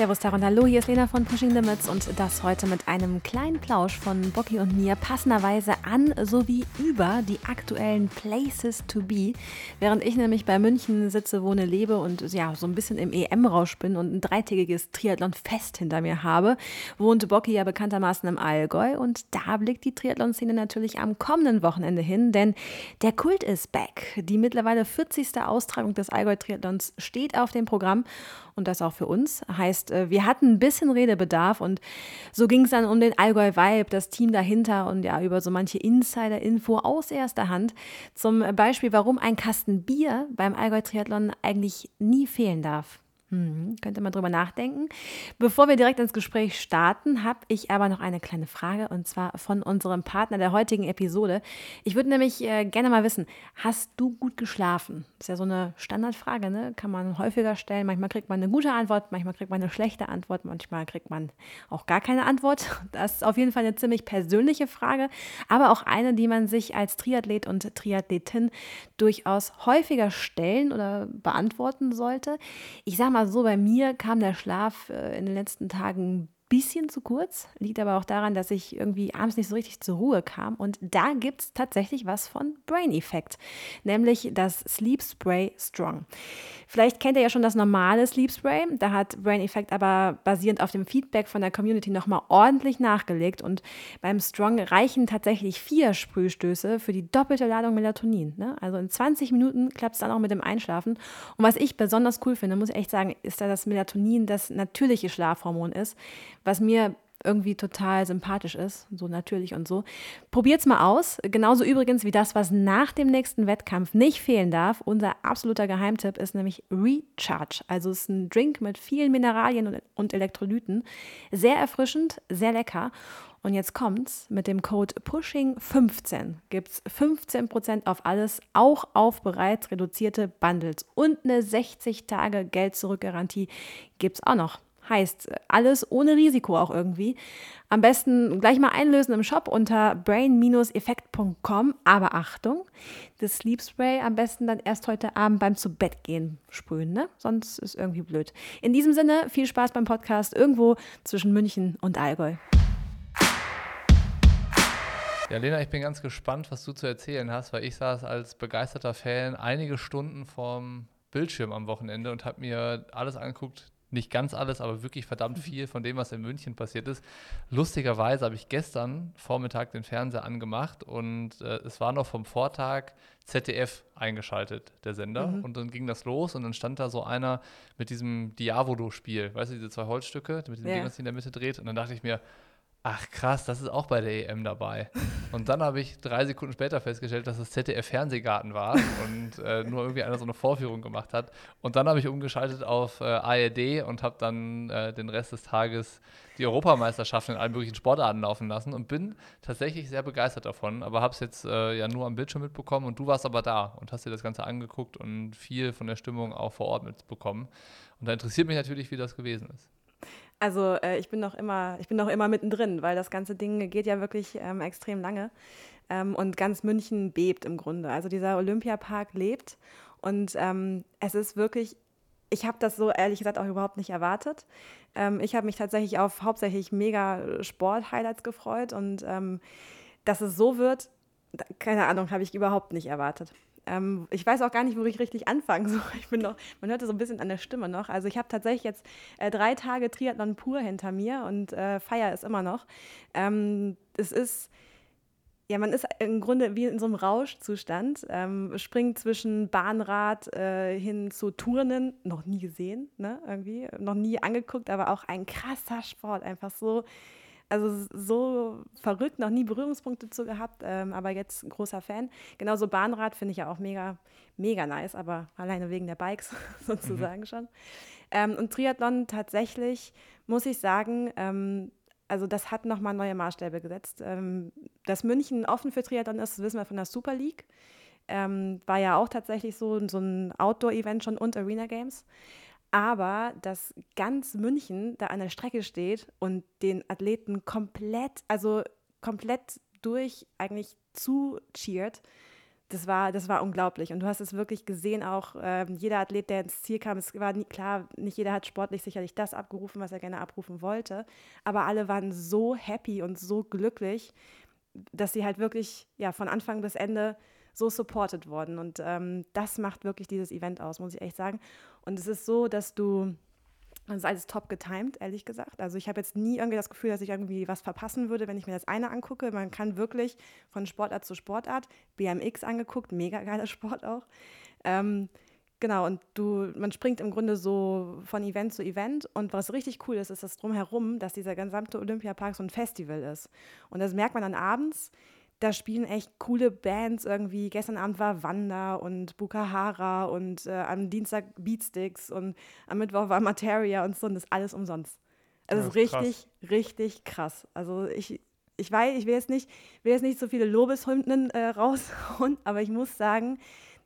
Servus Tara hallo, hier ist Lena von Pushing Limits und das heute mit einem kleinen Plausch von Bocky und mir passenderweise an sowie über die aktuellen Places to be. Während ich nämlich bei München sitze, wohne, lebe und ja, so ein bisschen im EM-Rausch bin und ein dreitägiges Triathlon-Fest hinter mir habe, wohnt Bocky ja bekanntermaßen im Allgäu und da blickt die Triathlon-Szene natürlich am kommenden Wochenende hin, denn der Kult ist back. Die mittlerweile 40. Austragung des Allgäu-Triathlons steht auf dem Programm und das auch für uns. Heißt, äh, wir hatten ein bisschen Redebedarf und so ging es dann um den Allgäu Vibe, das Team dahinter und ja über so manche Insider-Info aus erster Hand. Zum Beispiel, warum ein Kasten Bier beim Allgäu Triathlon eigentlich nie fehlen darf. Hm, könnte man drüber nachdenken. Bevor wir direkt ins Gespräch starten, habe ich aber noch eine kleine Frage und zwar von unserem Partner der heutigen Episode. Ich würde nämlich äh, gerne mal wissen, hast du gut geschlafen? Ist ja so eine Standardfrage, ne? Kann man häufiger stellen. Manchmal kriegt man eine gute Antwort, manchmal kriegt man eine schlechte Antwort, manchmal kriegt man auch gar keine Antwort. Das ist auf jeden Fall eine ziemlich persönliche Frage, aber auch eine, die man sich als Triathlet und Triathletin durchaus häufiger stellen oder beantworten sollte. Ich sage mal, mal so, bei mir kam der Schlaf äh, in den letzten Tagen bisschen zu kurz. Liegt aber auch daran, dass ich irgendwie abends nicht so richtig zur Ruhe kam. Und da gibt es tatsächlich was von Brain Effect, nämlich das Sleep Spray Strong. Vielleicht kennt ihr ja schon das normale Sleep Spray. Da hat Brain Effect aber basierend auf dem Feedback von der Community nochmal ordentlich nachgelegt. Und beim Strong reichen tatsächlich vier Sprühstöße für die doppelte Ladung Melatonin. Ne? Also in 20 Minuten klappt es dann auch mit dem Einschlafen. Und was ich besonders cool finde, muss ich echt sagen, ist, dass das Melatonin das natürliche Schlafhormon ist, was mir irgendwie total sympathisch ist, so natürlich und so. Probiert's mal aus. Genauso übrigens wie das, was nach dem nächsten Wettkampf nicht fehlen darf. Unser absoluter Geheimtipp ist nämlich Recharge. Also es ist ein Drink mit vielen Mineralien und Elektrolyten. Sehr erfrischend, sehr lecker. Und jetzt kommt's, mit dem Code Pushing15 gibt's 15% auf alles, auch auf bereits reduzierte Bundles. Und eine 60 Tage Geld-Zurück-Garantie gibt's auch noch. Heißt, alles ohne Risiko auch irgendwie. Am besten gleich mal einlösen im Shop unter brain-effekt.com. Aber Achtung, das Sleep Spray am besten dann erst heute Abend beim zu Bett gehen sprühen, ne? Sonst ist irgendwie blöd. In diesem Sinne, viel Spaß beim Podcast irgendwo zwischen München und Allgäu. Ja, Lena, ich bin ganz gespannt, was du zu erzählen hast, weil ich saß als begeisterter Fan einige Stunden vorm Bildschirm am Wochenende und habe mir alles angeguckt, nicht ganz alles, aber wirklich verdammt mhm. viel von dem, was in München passiert ist. Lustigerweise habe ich gestern Vormittag den Fernseher angemacht und äh, es war noch vom Vortag ZDF eingeschaltet, der Sender. Mhm. Und dann ging das los und dann stand da so einer mit diesem Diavodo-Spiel, weißt du, diese zwei Holzstücke, mit dem ja. Ding, sich in der Mitte dreht. Und dann dachte ich mir, ach krass, das ist auch bei der EM dabei. Und dann habe ich drei Sekunden später festgestellt, dass es ZDF-Fernsehgarten war und äh, nur irgendwie einer so eine Vorführung gemacht hat. Und dann habe ich umgeschaltet auf äh, ARD und habe dann äh, den Rest des Tages die Europameisterschaft in allen möglichen Sportarten laufen lassen und bin tatsächlich sehr begeistert davon, aber habe es jetzt äh, ja nur am Bildschirm mitbekommen und du warst aber da und hast dir das Ganze angeguckt und viel von der Stimmung auch vor Ort mitbekommen. Und da interessiert mich natürlich, wie das gewesen ist. Also äh, ich bin noch immer, ich bin noch immer mittendrin, weil das ganze Ding geht ja wirklich ähm, extrem lange. Ähm, und ganz München bebt im Grunde. Also dieser Olympiapark lebt und ähm, es ist wirklich, ich habe das so ehrlich gesagt auch überhaupt nicht erwartet. Ähm, ich habe mich tatsächlich auf hauptsächlich mega Sport-Highlights gefreut und ähm, dass es so wird, keine Ahnung, habe ich überhaupt nicht erwartet. Ähm, ich weiß auch gar nicht, wo ich richtig anfangen soll. Ich bin noch, man hört so ein bisschen an der Stimme noch. Also ich habe tatsächlich jetzt äh, drei Tage Triathlon pur hinter mir und äh, feier es immer noch. Ähm, es ist ja, man ist im Grunde wie in so einem Rauschzustand, ähm, springt zwischen Bahnrad äh, hin zu Turnen, noch nie gesehen, ne, irgendwie, noch nie angeguckt, aber auch ein krasser Sport, einfach so also so verrückt, noch nie Berührungspunkte zu gehabt, ähm, aber jetzt ein großer Fan. Genauso Bahnrad finde ich ja auch mega, mega nice, aber alleine wegen der Bikes sozusagen mhm. schon. Ähm, und Triathlon tatsächlich, muss ich sagen, ähm, also das hat nochmal neue Maßstäbe gesetzt. Ähm, dass München offen für Triathlon ist, das wissen wir von der Super League. Ähm, war ja auch tatsächlich so, so ein Outdoor-Event schon und Arena Games. Aber dass ganz München da an der Strecke steht und den Athleten komplett, also komplett durch eigentlich zu cheert, das war, das war unglaublich. Und du hast es wirklich gesehen, auch äh, jeder Athlet, der ins Ziel kam, es war nie, klar, nicht jeder hat sportlich sicherlich das abgerufen, was er gerne abrufen wollte, aber alle waren so happy und so glücklich, dass sie halt wirklich ja, von Anfang bis Ende so supported wurden. Und ähm, das macht wirklich dieses Event aus, muss ich echt sagen. Und es ist so, dass du das ist alles top getimed, ehrlich gesagt. Also ich habe jetzt nie irgendwie das Gefühl, dass ich irgendwie was verpassen würde, wenn ich mir das eine angucke. Man kann wirklich von Sportart zu Sportart, BMX angeguckt, mega geiler Sport auch. Ähm, genau, und du, man springt im Grunde so von Event zu Event. Und was richtig cool ist, ist das drumherum, dass dieser gesamte Olympiapark so ein Festival ist. Und das merkt man dann abends da spielen echt coole Bands irgendwie. Gestern Abend war Wanda und Bukahara und äh, am Dienstag Beatsticks und am Mittwoch war Materia und so und das ist alles umsonst. Also es ist richtig, krass. richtig krass. Also ich, ich weiß, ich will jetzt nicht, will jetzt nicht so viele Lobeshymnen äh, raushauen, aber ich muss sagen,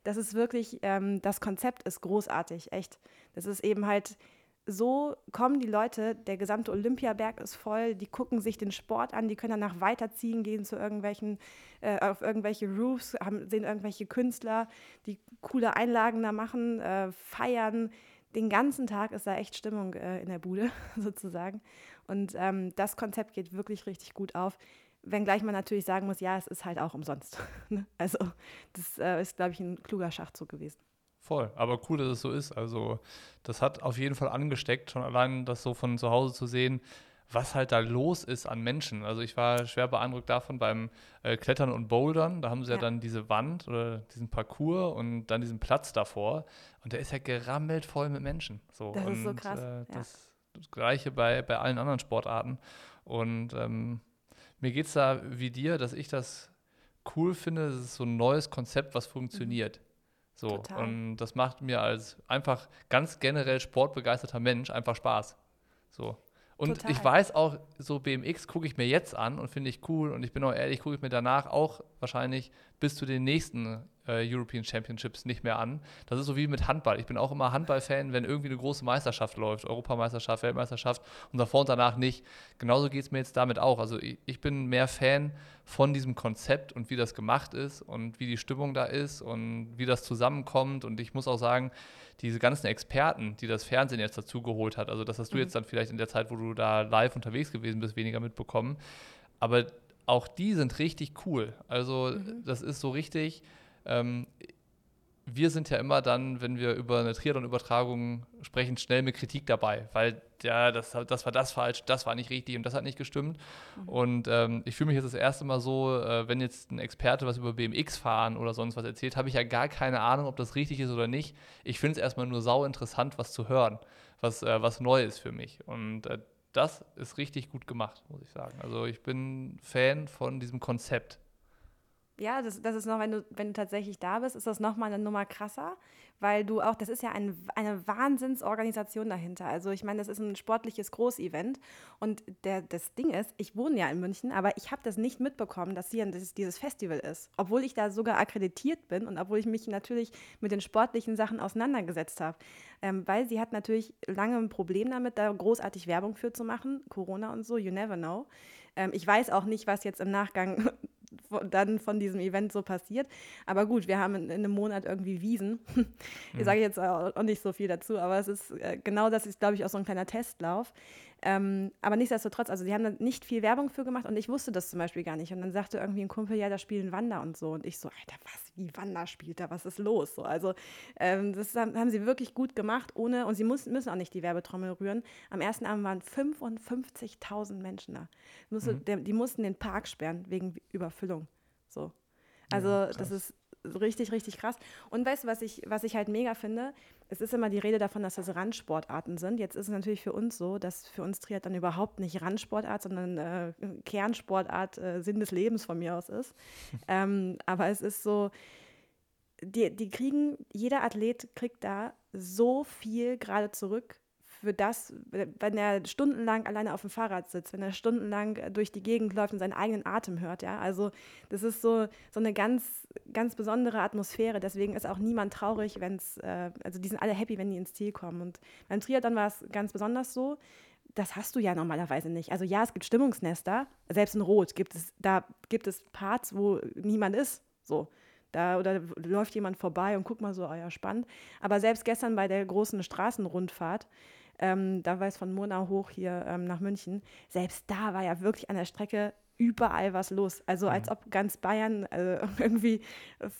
das ist wirklich, ähm, das Konzept ist großartig, echt. Das ist eben halt so kommen die Leute, der gesamte Olympiaberg ist voll, die gucken sich den Sport an, die können danach weiterziehen, gehen zu irgendwelchen, äh, auf irgendwelche Roofs, haben, sehen irgendwelche Künstler, die coole Einlagen da machen, äh, feiern. Den ganzen Tag ist da echt Stimmung äh, in der Bude, sozusagen. Und ähm, das Konzept geht wirklich richtig gut auf. Wenngleich man natürlich sagen muss, ja, es ist halt auch umsonst. Ne? also, das äh, ist, glaube ich, ein kluger Schachzug gewesen. Voll, aber cool, dass es so ist. Also, das hat auf jeden Fall angesteckt, schon allein das so von zu Hause zu sehen, was halt da los ist an Menschen. Also, ich war schwer beeindruckt davon beim äh, Klettern und Bouldern. Da haben sie ja. ja. dann diese Wand oder diesen Parcours und dann diesen Platz davor. Und der ist ja gerammelt voll mit Menschen. So. Das und, ist so krass. Äh, das, ja. das, Gleiche bei, bei allen anderen Sportarten. Und ähm, mir geht es da wie dir, dass ich das cool finde. Das ist so ein neues Konzept, was funktioniert. Mhm. So, Total. und das macht mir als einfach ganz generell sportbegeisterter Mensch einfach Spaß. So. Und Total. ich weiß auch, so BMX gucke ich mir jetzt an und finde ich cool. Und ich bin auch ehrlich, gucke ich mir danach auch wahrscheinlich bis zu den nächsten äh, European Championships nicht mehr an. Das ist so wie mit Handball. Ich bin auch immer Handball-Fan, wenn irgendwie eine große Meisterschaft läuft, Europameisterschaft, Weltmeisterschaft und davor und danach nicht. Genauso geht es mir jetzt damit auch. Also ich, ich, bin mehr Fan von diesem Konzept und wie das gemacht ist und wie die Stimmung da ist und wie das zusammenkommt. Und ich muss auch sagen, diese ganzen Experten, die das Fernsehen jetzt dazu geholt hat, also das hast du mhm. jetzt dann vielleicht in der Zeit, wo du da live unterwegs gewesen bist, weniger mitbekommen. Aber auch die sind richtig cool. Also mhm. das ist so richtig ähm, wir sind ja immer dann, wenn wir über eine Triathlon-Übertragung sprechen, schnell mit Kritik dabei, weil ja, das, das war das falsch, das war nicht richtig und das hat nicht gestimmt. Mhm. Und ähm, ich fühle mich jetzt das erste Mal so, äh, wenn jetzt ein Experte was über BMX fahren oder sonst was erzählt, habe ich ja gar keine Ahnung, ob das richtig ist oder nicht. Ich finde es erstmal nur sau interessant, was zu hören, was, äh, was neu ist für mich. Und äh, das ist richtig gut gemacht, muss ich sagen. Also ich bin Fan von diesem Konzept ja, das, das ist noch, wenn du, wenn du tatsächlich da bist, ist das nochmal eine Nummer krasser, weil du auch, das ist ja ein, eine Wahnsinnsorganisation dahinter. Also ich meine, das ist ein sportliches Großevent und der, das Ding ist, ich wohne ja in München, aber ich habe das nicht mitbekommen, dass hier dieses, dieses Festival ist, obwohl ich da sogar akkreditiert bin und obwohl ich mich natürlich mit den sportlichen Sachen auseinandergesetzt habe. Ähm, weil sie hat natürlich lange ein Problem damit, da großartig Werbung für zu machen, Corona und so, you never know. Ähm, ich weiß auch nicht, was jetzt im Nachgang dann von diesem Event so passiert. Aber gut, wir haben in, in einem Monat irgendwie Wiesen. ich sage jetzt auch nicht so viel dazu, aber es ist äh, genau das ist, glaube ich, auch so ein kleiner Testlauf. Ähm, aber nichtsdestotrotz, also sie haben da nicht viel Werbung für gemacht und ich wusste das zum Beispiel gar nicht. Und dann sagte irgendwie ein Kumpel, ja, da spielen Wander und so. Und ich so, Alter, was, wie Wander spielt da, was ist los? So, also ähm, das haben, haben, sie wirklich gut gemacht, ohne, und sie muss, müssen auch nicht die Werbetrommel rühren. Am ersten Abend waren 55.000 Menschen da. Musste, mhm. der, die mussten den Park sperren wegen Überfüllung. So. Also ja, das ist richtig, richtig krass. Und weißt du, was ich, was ich halt mega finde? Es ist immer die Rede davon, dass das Randsportarten sind. Jetzt ist es natürlich für uns so, dass für uns Triathlon überhaupt nicht Randsportart, sondern äh, Kernsportart, äh, Sinn des Lebens von mir aus ist. ähm, aber es ist so, die, die kriegen, jeder Athlet kriegt da so viel gerade zurück für das, wenn er stundenlang alleine auf dem Fahrrad sitzt, wenn er stundenlang durch die Gegend läuft und seinen eigenen Atem hört, ja. Also das ist so, so eine ganz, ganz besondere Atmosphäre. Deswegen ist auch niemand traurig, wenn es, äh, also die sind alle happy, wenn die ins Ziel kommen. Und beim Triathlon war es ganz besonders so. Das hast du ja normalerweise nicht. Also ja, es gibt Stimmungsnester, selbst in Rot gibt es, da gibt es Parts, wo niemand ist. So Da, oder läuft jemand vorbei und guckt mal so, oh ja, spannend. Aber selbst gestern bei der großen Straßenrundfahrt, ähm, da war es von Mona hoch hier ähm, nach München, selbst da war ja wirklich an der Strecke überall was los. Also als ob ganz Bayern äh, irgendwie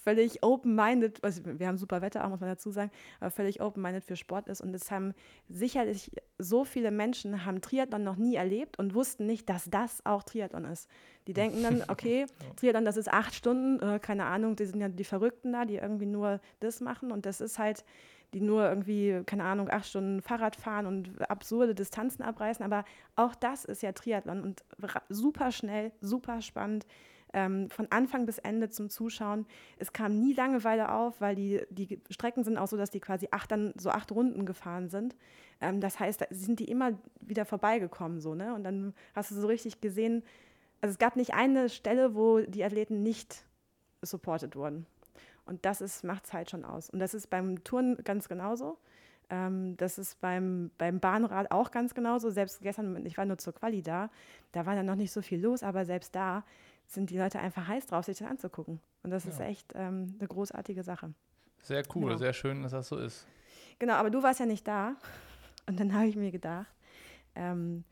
völlig open-minded, also wir haben super Wetter auch, muss man dazu sagen, aber völlig open-minded für Sport ist. Und es haben sicherlich so viele Menschen haben Triathlon noch nie erlebt und wussten nicht, dass das auch Triathlon ist. Die denken dann, okay, Triathlon, das ist acht Stunden, äh, keine Ahnung, die sind ja die Verrückten da, die irgendwie nur das machen. Und das ist halt die nur irgendwie, keine Ahnung, acht Stunden Fahrrad fahren und absurde Distanzen abreißen. Aber auch das ist ja Triathlon und super schnell, super spannend. Ähm, von Anfang bis Ende zum Zuschauen. Es kam nie Langeweile auf, weil die, die Strecken sind auch so, dass die quasi acht, dann so acht Runden gefahren sind. Ähm, das heißt, da sind die immer wieder vorbeigekommen. So, ne? Und dann hast du so richtig gesehen, also es gab nicht eine Stelle, wo die Athleten nicht supported wurden. Und das macht es halt schon aus. Und das ist beim Touren ganz genauso. Ähm, das ist beim, beim Bahnrad auch ganz genauso. Selbst gestern, ich war nur zur Quali da, da war dann noch nicht so viel los, aber selbst da sind die Leute einfach heiß drauf, sich das anzugucken. Und das ja. ist echt ähm, eine großartige Sache. Sehr cool, genau. sehr schön, dass das so ist. Genau, aber du warst ja nicht da. Und dann habe ich mir gedacht, ähm,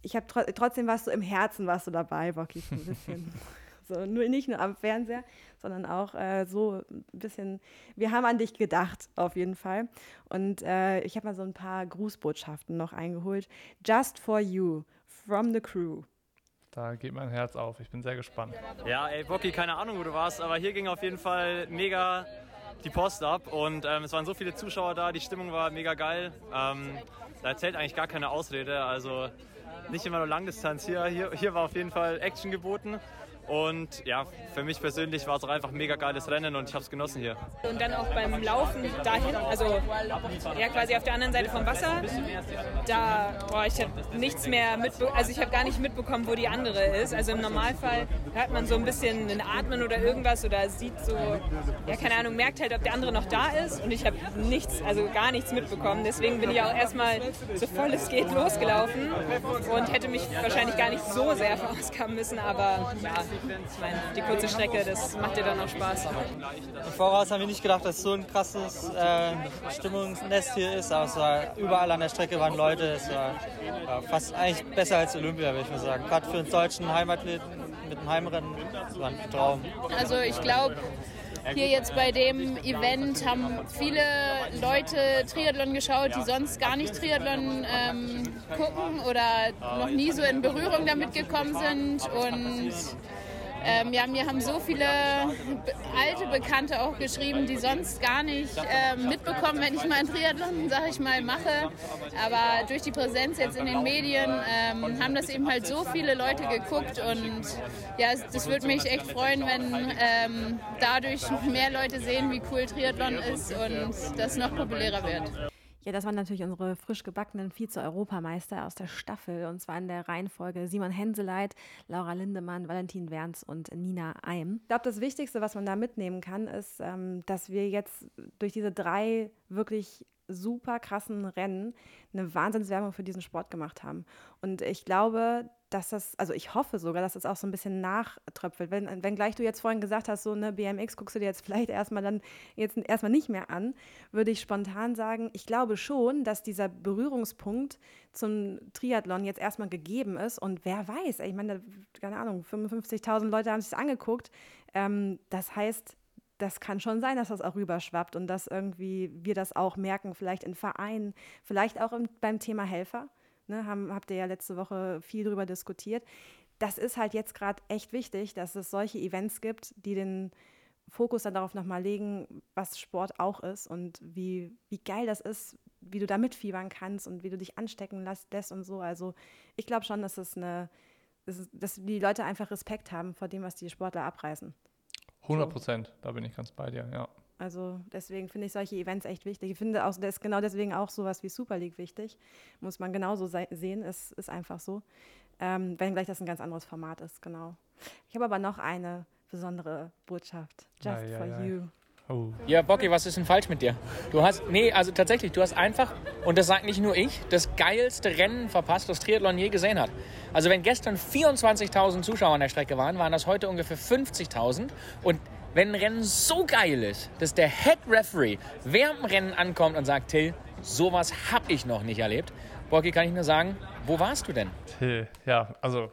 ich habe tr trotzdem warst du im Herzen warst du dabei, Bocky, ein bisschen. So, nur, nicht nur am Fernseher, sondern auch äh, so ein bisschen, wir haben an dich gedacht, auf jeden Fall. Und äh, ich habe mal so ein paar Grußbotschaften noch eingeholt. Just for you, from the crew. Da geht mein Herz auf. Ich bin sehr gespannt. Ja, ey, Bocky, keine Ahnung, wo du warst, aber hier ging auf jeden Fall mega die Post ab und ähm, es waren so viele Zuschauer da, die Stimmung war mega geil. Ähm, da zählt eigentlich gar keine Ausrede, also nicht immer nur Langdistanz hier. Hier, hier war auf jeden Fall Action geboten und ja, für mich persönlich war es auch einfach ein mega geiles Rennen und ich habe es genossen hier. Und dann auch beim Laufen dahin, also ja quasi auf der anderen Seite vom Wasser, da, boah, ich habe nichts mehr mitbekommen, also ich habe gar nicht mitbekommen, wo die andere ist. Also im Normalfall hört man so ein bisschen ein Atmen oder irgendwas oder sieht so, ja keine Ahnung, merkt halt, ob der andere noch da ist und ich habe nichts, also gar nichts mitbekommen. Deswegen bin ich auch erstmal so voll es geht losgelaufen und hätte mich wahrscheinlich gar nicht so sehr verausgaben müssen, aber ja, ich meine, die kurze Strecke, das macht dir dann auch Spaß. Im Voraus haben wir nicht gedacht, dass so ein krasses äh, Stimmungsnest hier ist, aber es war überall an der Strecke waren Leute. Es war ja, fast eigentlich besser als Olympia, würde ich mal sagen. Gerade für uns deutschen Heimathleten mit dem Heimrennen, das war ein Traum. Also ich glaube, hier jetzt bei dem Event haben viele Leute Triathlon geschaut, die sonst gar nicht Triathlon ähm, gucken oder noch nie so in Berührung damit gekommen sind. Und ähm, ja, mir haben so viele alte Bekannte auch geschrieben, die sonst gar nicht ähm, mitbekommen, wenn ich mal einen Triathlon, sag ich mal, mache. Aber durch die Präsenz jetzt in den Medien ähm, haben das eben halt so viele Leute geguckt und ja, das würde mich echt freuen, wenn ähm, dadurch mehr Leute sehen, wie cool Triathlon ist und das noch populärer wird. Ja, das waren natürlich unsere frisch gebackenen Vize-Europameister aus der Staffel und zwar in der Reihenfolge Simon Henseleit, Laura Lindemann, Valentin Werns und Nina Eim. Ich glaube, das Wichtigste, was man da mitnehmen kann, ist, ähm, dass wir jetzt durch diese drei wirklich super krassen Rennen eine Wahnsinnswerbung für diesen Sport gemacht haben. Und ich glaube, dass das, also ich hoffe sogar, dass das auch so ein bisschen nachtröpfelt. Wenn, wenn gleich du jetzt vorhin gesagt hast, so eine BMX guckst du dir jetzt vielleicht erstmal dann jetzt erstmal nicht mehr an, würde ich spontan sagen, ich glaube schon, dass dieser Berührungspunkt zum Triathlon jetzt erstmal gegeben ist und wer weiß, ich meine, keine Ahnung, 55.000 Leute haben sich angeguckt. Ähm, das heißt, das kann schon sein, dass das auch rüberschwappt und dass irgendwie wir das auch merken, vielleicht in Vereinen, vielleicht auch im, beim Thema Helfer ne, haben, habt ihr ja letzte Woche viel darüber diskutiert. Das ist halt jetzt gerade echt wichtig, dass es solche Events gibt, die den Fokus dann darauf nochmal legen, was Sport auch ist und wie, wie geil das ist, wie du da mitfiebern kannst und wie du dich anstecken lässt und so. Also ich glaube schon, dass es eine, dass die Leute einfach Respekt haben vor dem, was die Sportler abreißen. 100 Prozent, da bin ich ganz bei dir, ja. Also deswegen finde ich solche Events echt wichtig. Ich finde auch das, genau deswegen auch sowas wie Super League wichtig. Muss man genauso sehen, es ist einfach so. Ähm, wenngleich das ein ganz anderes Format ist, genau. Ich habe aber noch eine besondere Botschaft. Just ja, ja, for ja. you. Oh. Ja, Bocky, was ist denn falsch mit dir? Du hast, nee, also tatsächlich, du hast einfach, und das sagt nicht nur ich, das geilste Rennen verpasst, das Triathlon je gesehen hat. Also wenn gestern 24.000 Zuschauer an der Strecke waren, waren das heute ungefähr 50.000 und wenn ein Rennen so geil ist, dass der Head Referee während dem Rennen ankommt und sagt, Till, sowas hab ich noch nicht erlebt. Borki, kann ich nur sagen, wo warst du denn? Till, ja, also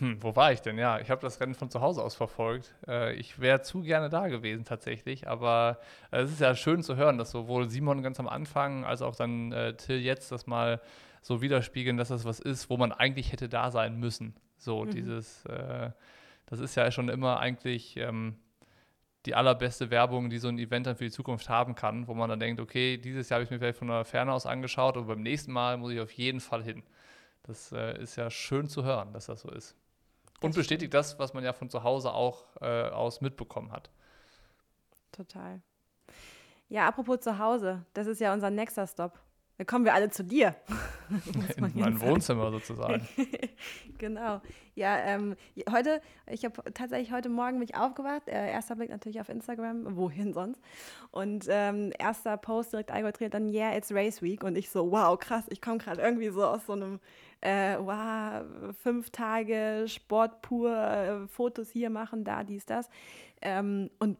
hm, wo war ich denn? Ja, ich habe das Rennen von zu Hause aus verfolgt. Äh, ich wäre zu gerne da gewesen tatsächlich, aber äh, es ist ja schön zu hören, dass sowohl Simon ganz am Anfang als auch dann äh, Till jetzt das mal so widerspiegeln, dass das was ist, wo man eigentlich hätte da sein müssen. So mhm. dieses, äh, das ist ja schon immer eigentlich ähm, die allerbeste Werbung, die so ein Event dann für die Zukunft haben kann, wo man dann denkt, okay, dieses Jahr habe ich mir vielleicht von der Ferne aus angeschaut, aber beim nächsten Mal muss ich auf jeden Fall hin. Das äh, ist ja schön zu hören, dass das so ist. Und bestätigt das, was man ja von zu Hause auch äh, aus mitbekommen hat. Total. Ja, apropos zu Hause, das ist ja unser nächster Stop. Dann kommen wir alle zu dir. In mein Wohnzimmer sozusagen. genau. Ja, ähm, heute, ich habe tatsächlich heute Morgen mich aufgewacht. Äh, erster Blick natürlich auf Instagram, wohin sonst. Und ähm, erster Post direkt Allgäu dann, yeah, it's Race Week. Und ich so, wow, krass, ich komme gerade irgendwie so aus so einem äh, wow, fünf Tage Sport pur, äh, Fotos hier machen, da, dies, das. Ähm, und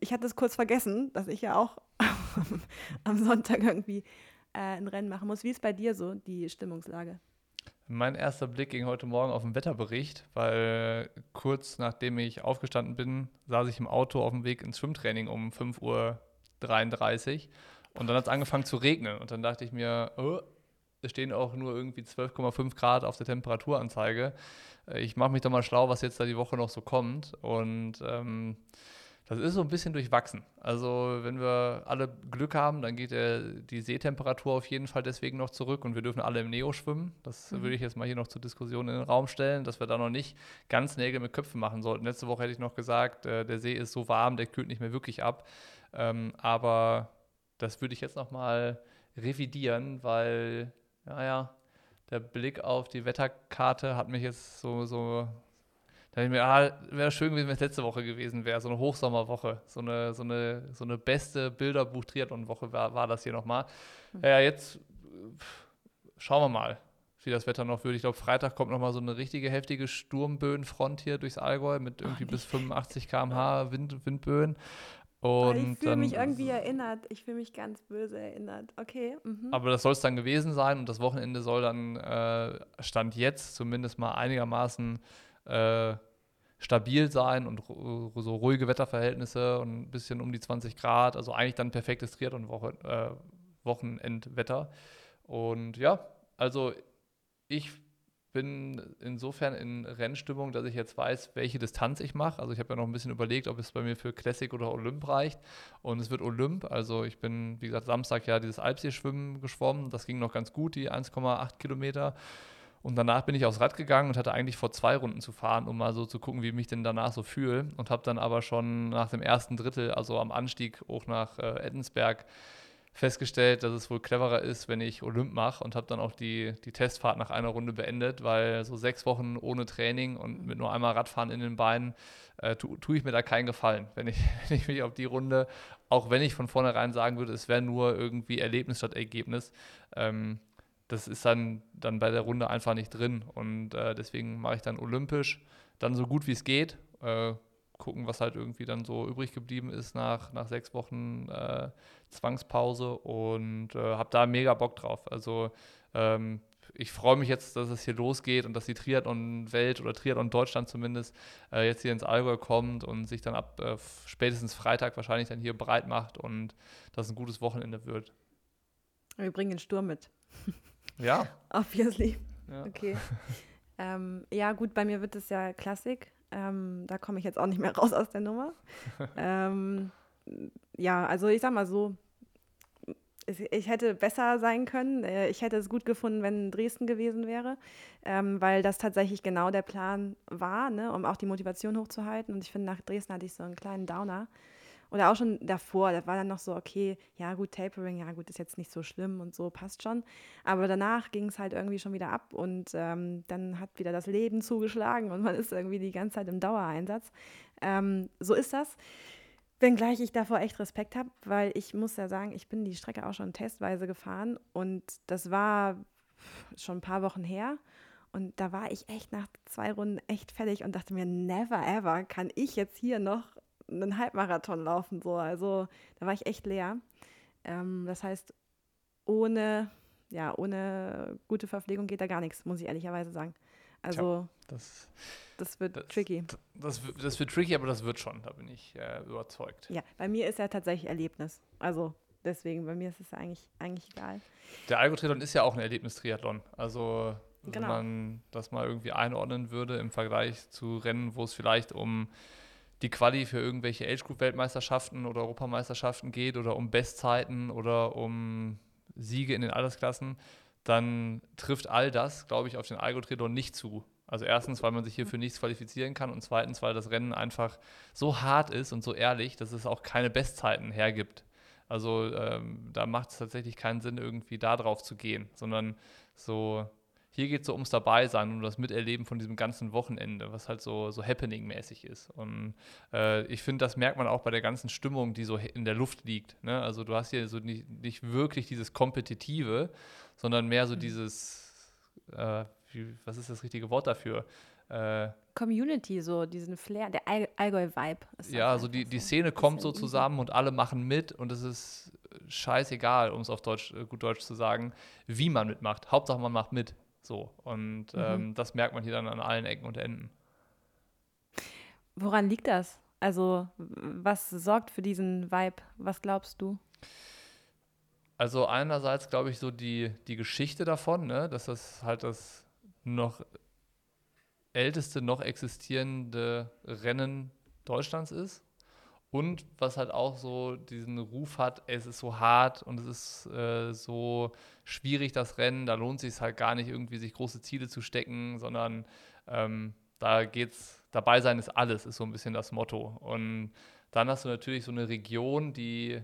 ich hatte es kurz vergessen, dass ich ja auch am Sonntag irgendwie äh, ein Rennen machen muss. Wie ist bei dir so die Stimmungslage? Mein erster Blick ging heute Morgen auf den Wetterbericht, weil kurz nachdem ich aufgestanden bin, saß ich im Auto auf dem Weg ins Schwimmtraining um 5.33 Uhr und dann hat es angefangen zu regnen und dann dachte ich mir, oh, es stehen auch nur irgendwie 12,5 Grad auf der Temperaturanzeige. Äh, ich mache mich doch mal schlau, was jetzt da die Woche noch so kommt. Und ähm, das ist so ein bisschen durchwachsen. Also wenn wir alle Glück haben, dann geht der, die Seetemperatur auf jeden Fall deswegen noch zurück und wir dürfen alle im Neo schwimmen. Das mhm. würde ich jetzt mal hier noch zur Diskussion in den Raum stellen, dass wir da noch nicht ganz Nägel mit Köpfen machen sollten. Letzte Woche hätte ich noch gesagt, äh, der See ist so warm, der kühlt nicht mehr wirklich ab. Ähm, aber das würde ich jetzt noch mal revidieren, weil ja, ja, der Blick auf die Wetterkarte hat mich jetzt so, so da ich mir, ah, wäre schön gewesen, wenn es letzte Woche gewesen wäre, so eine Hochsommerwoche, so eine, so eine, so eine beste Bilderbuch-Triathlon-Woche war, war das hier nochmal. Mhm. Ja, jetzt schauen wir mal, wie das Wetter noch wird. Ich glaube, Freitag kommt nochmal so eine richtige heftige Sturmböenfront hier durchs Allgäu mit irgendwie oh, bis 85 km/h Wind, Windböen. Und ich fühle mich irgendwie erinnert. Ich fühle mich ganz böse erinnert. Okay. Mhm. Aber das soll es dann gewesen sein und das Wochenende soll dann äh, Stand jetzt zumindest mal einigermaßen äh, stabil sein und so ruhige Wetterverhältnisse und ein bisschen um die 20 Grad. Also eigentlich dann perfektes Triathlon-Wochenendwetter. Äh, und ja, also ich bin insofern in Rennstimmung, dass ich jetzt weiß, welche Distanz ich mache. Also ich habe ja noch ein bisschen überlegt, ob es bei mir für Classic oder Olymp reicht. Und es wird Olymp. Also ich bin, wie gesagt, Samstag ja dieses Alpsee-Schwimmen geschwommen. Das ging noch ganz gut, die 1,8 Kilometer. Und danach bin ich aufs Rad gegangen und hatte eigentlich vor zwei Runden zu fahren, um mal so zu gucken, wie ich mich denn danach so fühle. Und habe dann aber schon nach dem ersten Drittel, also am Anstieg hoch nach äh, Eddensberg, festgestellt, dass es wohl cleverer ist, wenn ich Olymp mache und habe dann auch die, die Testfahrt nach einer Runde beendet, weil so sechs Wochen ohne Training und mit nur einmal Radfahren in den Beinen äh, tue tu ich mir da keinen Gefallen, wenn ich, wenn ich mich auf die Runde, auch wenn ich von vornherein sagen würde, es wäre nur irgendwie Erlebnis statt Ergebnis, ähm, das ist dann, dann bei der Runde einfach nicht drin und äh, deswegen mache ich dann olympisch, dann so gut wie es geht. Äh, gucken, was halt irgendwie dann so übrig geblieben ist nach, nach sechs Wochen äh, Zwangspause und äh, habe da mega Bock drauf. Also ähm, ich freue mich jetzt, dass es hier losgeht und dass die Triathlon-Welt oder Triathlon Deutschland zumindest äh, jetzt hier ins Allgäu kommt und sich dann ab äh, spätestens Freitag wahrscheinlich dann hier breit macht und das ein gutes Wochenende wird. Wir bringen den Sturm mit. Ja. Obviously. Ja. Okay. ähm, ja, gut, bei mir wird es ja Klassik. Ähm, da komme ich jetzt auch nicht mehr raus aus der Nummer. ähm, ja, also ich sag mal so, ich hätte besser sein können. Äh, ich hätte es gut gefunden, wenn Dresden gewesen wäre, ähm, weil das tatsächlich genau der Plan war, ne, um auch die Motivation hochzuhalten. Und ich finde, nach Dresden hatte ich so einen kleinen Downer. Oder auch schon davor, da war dann noch so, okay, ja gut, Tapering, ja gut, ist jetzt nicht so schlimm und so, passt schon. Aber danach ging es halt irgendwie schon wieder ab und ähm, dann hat wieder das Leben zugeschlagen und man ist irgendwie die ganze Zeit im Dauereinsatz. Ähm, so ist das. Wenngleich ich davor echt Respekt habe, weil ich muss ja sagen, ich bin die Strecke auch schon testweise gefahren und das war schon ein paar Wochen her. Und da war ich echt nach zwei Runden echt fertig und dachte mir, never ever kann ich jetzt hier noch einen Halbmarathon laufen. So. Also da war ich echt leer. Ähm, das heißt, ohne, ja, ohne gute Verpflegung geht da gar nichts, muss ich ehrlicherweise sagen. Also Das, das wird das, tricky. Das, das wird tricky, aber das wird schon, da bin ich äh, überzeugt. Ja, bei mir ist ja tatsächlich Erlebnis. Also deswegen, bei mir ist es eigentlich, eigentlich egal. Der Algo-Triathlon ist ja auch ein Erlebnistriathlon. Also wenn Genau. man das mal irgendwie einordnen würde im Vergleich zu Rennen, wo es vielleicht um die Quali für irgendwelche Age-Group-Weltmeisterschaften oder Europameisterschaften geht oder um Bestzeiten oder um Siege in den Altersklassen, dann trifft all das, glaube ich, auf den Algo-Triathlon nicht zu. Also erstens, weil man sich hier für nichts qualifizieren kann und zweitens, weil das Rennen einfach so hart ist und so ehrlich, dass es auch keine Bestzeiten hergibt. Also ähm, da macht es tatsächlich keinen Sinn, irgendwie da drauf zu gehen, sondern so, hier geht es so ums Dabeisein, um das Miterleben von diesem ganzen Wochenende, was halt so, so happening-mäßig ist. Und äh, ich finde, das merkt man auch bei der ganzen Stimmung, die so in der Luft liegt. Ne? Also du hast hier so nicht, nicht wirklich dieses Kompetitive, sondern mehr so dieses, äh, wie, was ist das richtige Wort dafür? Äh, Community, so diesen Flair, der All- Allgäu-Vibe. ja, das so die, die. Szene kommt so zusammen und alle machen mit und es ist scheißegal, um es auf Deutsch, äh, gut Deutsch zu sagen, wie man mitmacht. Hauptsache man macht mit. So. Und ähm, das merkt man hier dann an allen Ecken und Enden. Woran liegt das? Also, was sorgt für diesen Vibe? Was glaubst du? Also einerseits glaube ich so die, die Geschichte davon, ne, dass das halt das noch älteste noch existierende Rennen Deutschlands ist. Und was halt auch so diesen Ruf hat, es ist so hart und es ist äh, so schwierig, das Rennen, da lohnt sich halt gar nicht irgendwie, sich große Ziele zu stecken, sondern ähm, da geht's, dabei sein ist alles, ist so ein bisschen das Motto. Und dann hast du natürlich so eine Region, die,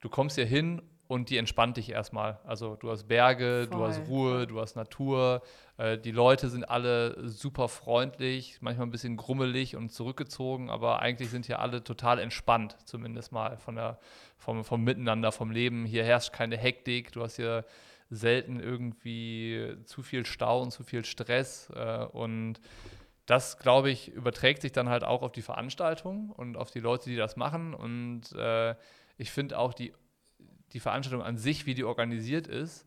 du kommst hier hin und die entspannt dich erstmal. Also du hast Berge, du hast Voll, Ruhe, du hast Natur, äh, die Leute sind alle super freundlich, manchmal ein bisschen grummelig und zurückgezogen, aber eigentlich sind hier alle total entspannt, zumindest mal von der, vom, vom Miteinander, vom Leben. Hier herrscht keine Hektik, du hast hier selten irgendwie zu viel Stau und zu viel Stress äh, und das, glaube ich, überträgt sich dann halt auch auf die Veranstaltung und auf die Leute, die das machen. Und äh, ich finde auch die, die Veranstaltung an sich, wie die organisiert ist,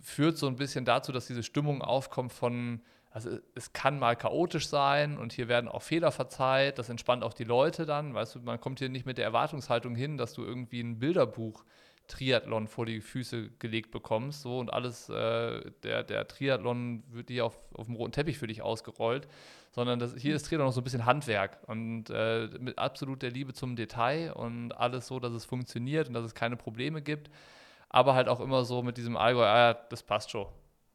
führt so ein bisschen dazu, dass diese Stimmung aufkommt von, also es kann mal chaotisch sein und hier werden auch Fehler verzeiht. Das entspannt auch die Leute dann. Weißt du, man kommt hier nicht mit der Erwartungshaltung hin, dass du irgendwie ein Bilderbuch Triathlon vor die Füße gelegt bekommst, so und alles, äh, der, der Triathlon wird dir auf, auf dem roten Teppich für dich ausgerollt, sondern das, hier ist Triathlon noch so ein bisschen Handwerk und äh, mit absolut der Liebe zum Detail und alles so, dass es funktioniert und dass es keine Probleme gibt, aber halt auch immer so mit diesem Allgäu, ah, das passt schon.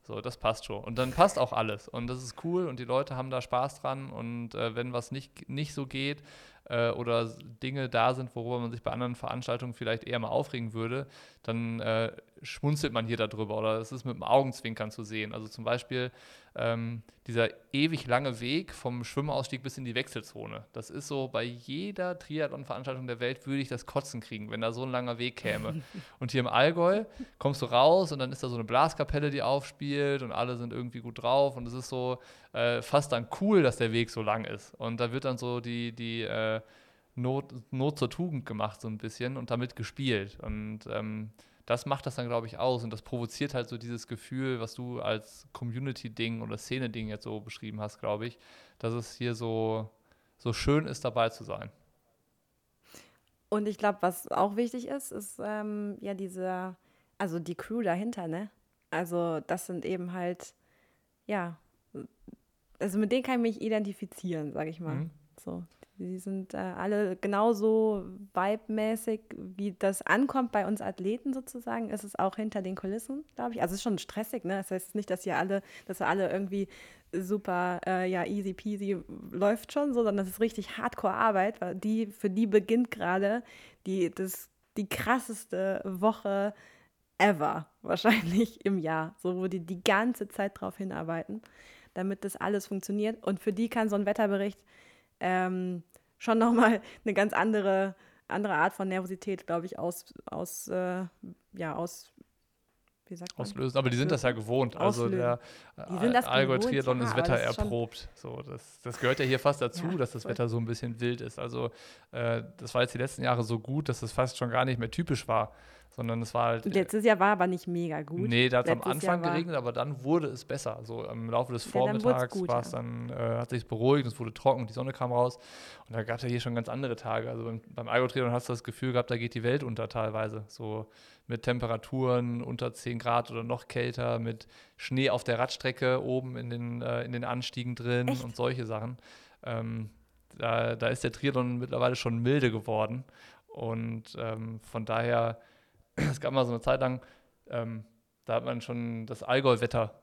So, das passt schon. Und dann passt auch alles. Und das ist cool und die Leute haben da Spaß dran. Und äh, wenn was nicht, nicht so geht äh, oder Dinge da sind, worüber man sich bei anderen Veranstaltungen vielleicht eher mal aufregen würde, dann äh, schmunzelt man hier darüber oder es ist mit dem Augenzwinkern zu sehen. Also zum Beispiel ähm, dieser ewig lange Weg vom Schwimmausstieg bis in die Wechselzone. Das ist so, bei jeder Triathlon-Veranstaltung der Welt würde ich das Kotzen kriegen, wenn da so ein langer Weg käme. und hier im Allgäu kommst du raus und dann ist da so eine Blaskapelle, die aufspielt und alle sind irgendwie gut drauf und es ist so äh, fast dann cool, dass der Weg so lang ist. Und da wird dann so die, die äh, Not, Not zur Tugend gemacht, so ein bisschen und damit gespielt. Und ähm, das macht das dann, glaube ich, aus und das provoziert halt so dieses Gefühl, was du als Community-Ding oder Szene-Ding jetzt so beschrieben hast, glaube ich, dass es hier so, so schön ist, dabei zu sein. Und ich glaube, was auch wichtig ist, ist ähm, ja diese, also die Crew dahinter, ne? Also das sind eben halt, ja, also mit denen kann ich mich identifizieren, sage ich mal. Mhm. So, die sind äh, alle genauso vibe-mäßig, wie das ankommt bei uns Athleten sozusagen, ist es auch hinter den Kulissen, glaube ich. Also es ist schon stressig, ne? Das heißt nicht, dass ihr alle, dass ihr alle irgendwie super, äh, ja, easy peasy läuft schon, so, sondern das ist richtig Hardcore-Arbeit, weil die, für die beginnt gerade die, die krasseste Woche ever, wahrscheinlich im Jahr, so wo die die ganze Zeit drauf hinarbeiten, damit das alles funktioniert. Und für die kann so ein Wetterbericht ähm, schon nochmal eine ganz andere, andere Art von Nervosität, glaube ich, aus, aus, äh, ja, aus, wie sagt man? auslösen. Aber die sind das ja gewohnt. Also Auslösen. der Die sind das Allgäu Triathlon ja, ist aber Wetter das ist schon- erprobt. So, das, das gehört ja hier fast dazu, Ja, dass das voll. Wetter so ein bisschen wild ist. Also äh, das war jetzt die letzten Jahre so gut, dass es fast schon gar nicht mehr typisch war, sondern es war halt. Letztes Jahr war aber nicht mega gut. Nee, da hat es am Anfang geregnet, aber dann wurde es besser. So im Laufe des Ja, Vormittags gut, war es ja. dann, äh, hat sich beruhigt, es wurde trocken, die Sonne kam raus. Und da gab es ja hier schon ganz andere Tage. Also beim, beim Algo-Triathlon hast du das Gefühl gehabt, da geht die Welt unter teilweise. So mit Temperaturen unter 10 Grad oder noch kälter, mit Schnee auf der Radstrecke oben in den, äh, in den Anstiegen drin Echt? und solche Sachen. Ähm, da, da ist der Triathlon mittlerweile schon milde geworden. Und ähm, von daher, es gab mal so eine Zeit lang, ähm, da hat man schon das Allgäu-Wetter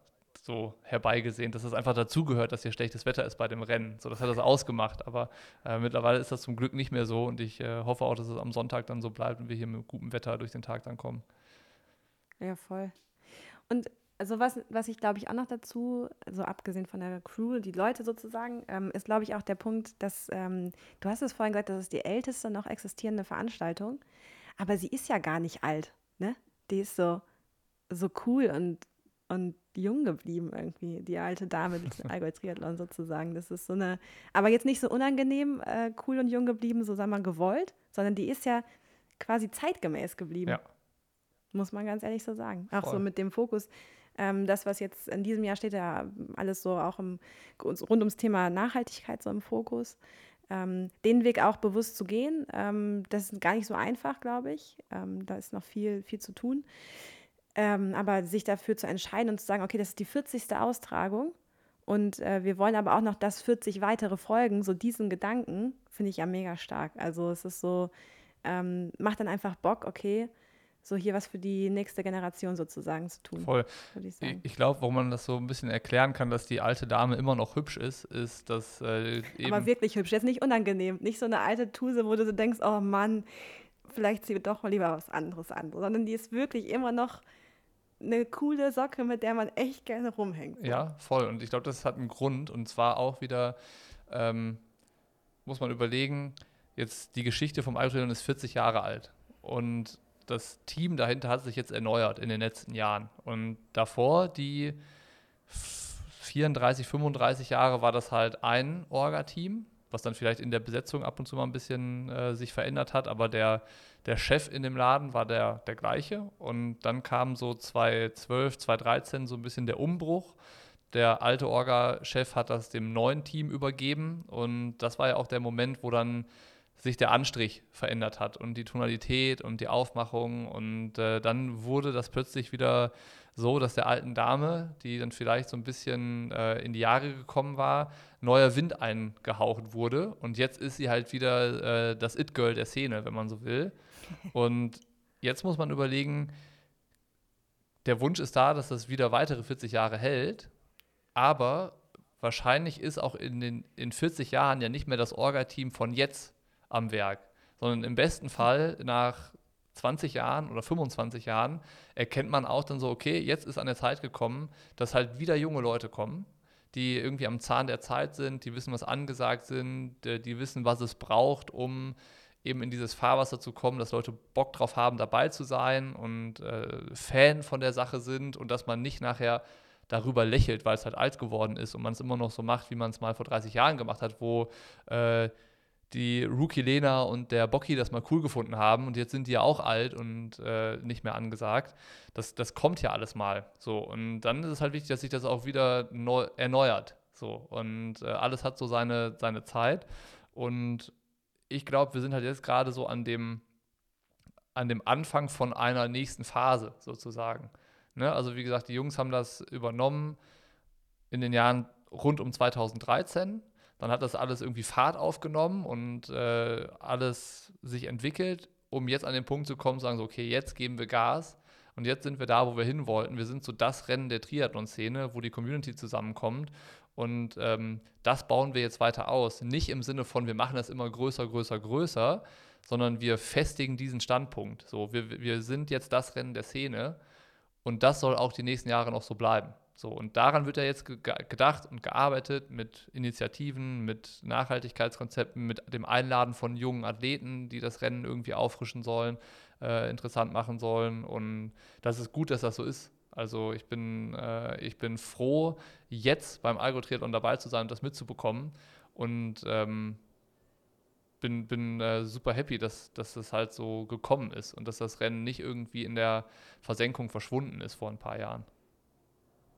so herbeigesehen, dass es einfach dazugehört, dass hier schlechtes Wetter ist bei dem Rennen. So, das hat das ausgemacht. Aber äh, mittlerweile ist das zum Glück nicht mehr so und ich äh, hoffe auch, dass es am Sonntag dann so bleibt und wir hier mit gutem Wetter durch den Tag dann kommen. Ja, voll. Und also was, was ich glaube ich auch noch dazu, so abgesehen von der Crew, die Leute sozusagen, ähm, ist glaube ich auch der Punkt, dass, ähm, du hast es vorhin gesagt, das ist die älteste noch existierende Veranstaltung, aber sie ist ja gar nicht alt, ne? Die ist so, so cool und, und jung geblieben irgendwie, die alte Dame des Allgäu Triathlon sozusagen. Das ist so eine, aber jetzt nicht so unangenehm äh, cool und jung geblieben, so sagen wir gewollt, sondern die ist ja quasi zeitgemäß geblieben. Ja. Muss man ganz ehrlich so sagen. Auch so Voll. mit dem Fokus. Ähm, das, was jetzt in diesem Jahr steht, ja alles so auch im, rund ums Thema Nachhaltigkeit so im Fokus. Ähm, den Weg auch bewusst zu gehen, ähm, das ist gar nicht so einfach, glaube ich. Ähm, da ist noch viel, viel zu tun. Ähm, aber sich dafür zu entscheiden und zu sagen, okay, das ist die 40. Austragung und äh, wir wollen aber auch noch, dass 40 weitere folgen, so diesen Gedanken finde ich ja mega stark. Also es ist so, ähm, macht dann einfach Bock, okay, so hier was für die nächste Generation sozusagen zu tun, Voll. ich Ich, glaube, warum man das so ein bisschen erklären kann, dass die alte Dame immer noch hübsch ist, ist, dass äh, Aber wirklich hübsch, jetzt nicht unangenehm, nicht so eine alte Tuse, wo du so denkst, oh Mann, vielleicht zieht doch mal lieber was anderes an, sondern die ist wirklich immer noch eine coole Socke, mit der man echt gerne rumhängt. Ja, voll. Und ich glaube, das hat einen Grund. Und zwar auch wieder, ähm, muss man überlegen, jetzt die Geschichte vom Altrion ist 40 Jahre alt. Und das Team dahinter hat sich jetzt erneuert in den letzten Jahren. Und davor, die 34, 35 Jahre, war das halt ein Orga-Team, was dann vielleicht in der Besetzung ab und zu mal ein bisschen äh, sich verändert hat. Aber der, der Chef in dem Laden war der, der gleiche. Und dann kam so 2012, 2013 so ein bisschen der Umbruch. Der alte Orga-Chef hat das dem neuen Team übergeben. Und das war ja auch der Moment, wo dann sich der Anstrich verändert hat und die Tonalität und die Aufmachung. Und äh, dann wurde das plötzlich wieder so, dass der alten Dame, die dann vielleicht so ein bisschen äh, in die Jahre gekommen war, neuer Wind eingehaucht wurde. Und jetzt ist sie halt wieder äh, das It-Girl der Szene, wenn man so will. Und jetzt muss man überlegen, der Wunsch ist da, dass das wieder weitere 40 Jahre hält. Aber wahrscheinlich ist auch in den in 40 Jahren ja nicht mehr das Orga-Team von jetzt am Werk, sondern im besten Fall nach 20 Jahren oder 25 Jahren erkennt man auch dann so, okay, jetzt ist an der Zeit gekommen, dass halt wieder junge Leute kommen, die irgendwie am Zahn der Zeit sind, die wissen, was angesagt sind, äh, die wissen, was es braucht, um eben in dieses Fahrwasser zu kommen, dass Leute Bock drauf haben, dabei zu sein und äh, Fan von der Sache sind und dass man nicht nachher darüber lächelt, weil es halt alt geworden ist und man es immer noch so macht, wie man es mal vor 30 Jahren gemacht hat, wo äh, die Rookie Lena und der Bocky das mal cool gefunden haben und jetzt sind die ja auch alt und äh, nicht mehr angesagt. Das, das kommt ja alles mal so. Und dann ist es halt wichtig, dass sich das auch wieder neu, erneuert. So. Und äh, alles hat so seine, seine Zeit. Und ich glaube, wir sind halt jetzt gerade so an dem, an dem Anfang von einer nächsten Phase sozusagen. Ne? Also wie gesagt, die Jungs haben das übernommen in den Jahren rund um 2013 dann hat das alles irgendwie Fahrt aufgenommen und äh, alles sich entwickelt, um jetzt an den Punkt zu kommen, zu sagen so, okay, jetzt geben wir Gas und jetzt sind wir da, wo wir hin wollten. Wir sind so das Rennen der Triathlon-Szene, wo die Community zusammenkommt und ähm, das bauen wir jetzt weiter aus. Nicht im Sinne von, wir machen das immer größer, größer, größer, sondern wir festigen diesen Standpunkt. So, wir, wir sind jetzt das Rennen der Szene und das soll auch die nächsten Jahre noch so bleiben. So, und daran wird ja jetzt ge gedacht und gearbeitet mit Initiativen, mit Nachhaltigkeitskonzepten, mit dem Einladen von jungen Athleten, die das Rennen irgendwie auffrischen sollen. äh, interessant machen sollen. Und das ist gut, dass das so ist. Also ich bin, äh, ich bin froh, jetzt beim Algo-Triathlon dabei zu sein und das mitzubekommen. Und ähm, bin, bin äh, super happy, dass, dass das halt so gekommen ist und dass das Rennen nicht irgendwie in der Versenkung verschwunden ist vor ein paar Jahren.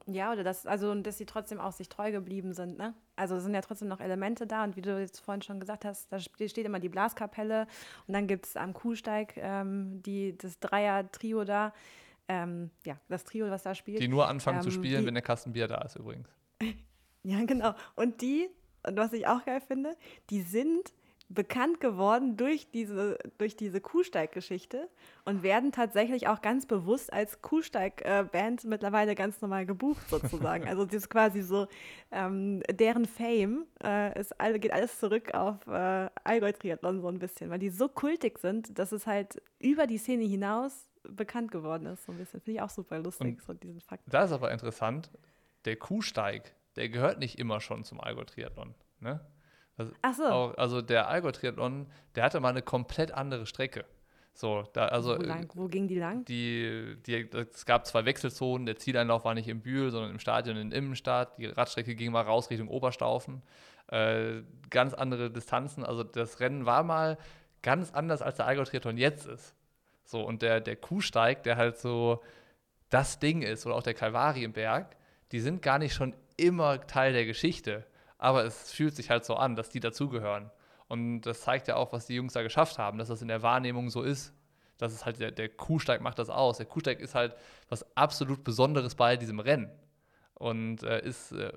Ja, oder dass, also, dass sie trotzdem auch sich treu geblieben sind, ne? Also sind ja trotzdem noch Elemente da und wie du jetzt vorhin schon gesagt hast, da steht immer die Blaskapelle und dann gibt es am Kuhsteig ähm, die, das Dreier-Trio da. Ähm, ja, das Trio, was da spielt. Die nur anfangen ähm, zu spielen, die, wenn der Kasten Bier da ist übrigens. ja, genau. Und die, was ich auch geil finde, die sind bekannt geworden durch diese, durch diese Kuhsteig-Geschichte und werden tatsächlich auch ganz bewusst als Kuhsteig-Band mittlerweile ganz normal gebucht, sozusagen. also das ist quasi so, ähm, deren Fame äh, ist, geht alles zurück auf äh, Allgäu-Triathlon so ein bisschen, weil die so kultig sind, dass es halt über die Szene hinaus bekannt geworden ist, so ein bisschen. Finde ich auch super lustig, und so diesen Fakt. Da ist aber interessant, der Kuhsteig, der gehört nicht immer schon zum Allgäu-Triathlon, ne? Also, Ach so. Auch, also der Allgäu-Triathlon, der hatte mal eine komplett andere Strecke. So, da, also, wo, lang, wo ging die lang? Die, die, es gab zwei Wechselzonen. Der Zieleinlauf war nicht im Bühl, sondern im Stadion in Immenstadt. Die Radstrecke ging mal raus Richtung Oberstaufen. Äh, ganz andere Distanzen. Also das Rennen war mal ganz anders, als der Allgäu-Triathlon jetzt ist. So, und der, der Kuhsteig, der halt so das Ding ist, oder auch der Kalvarienberg, die sind gar nicht schon immer Teil der Geschichte aber es fühlt sich halt so an, dass die dazugehören. Und das zeigt ja auch, was die Jungs da geschafft haben, dass das in der Wahrnehmung so ist. Das ist halt der, der Kuhsteig macht das aus. Der Kuhsteig ist halt was absolut Besonderes bei diesem Rennen. Und äh, ist, äh,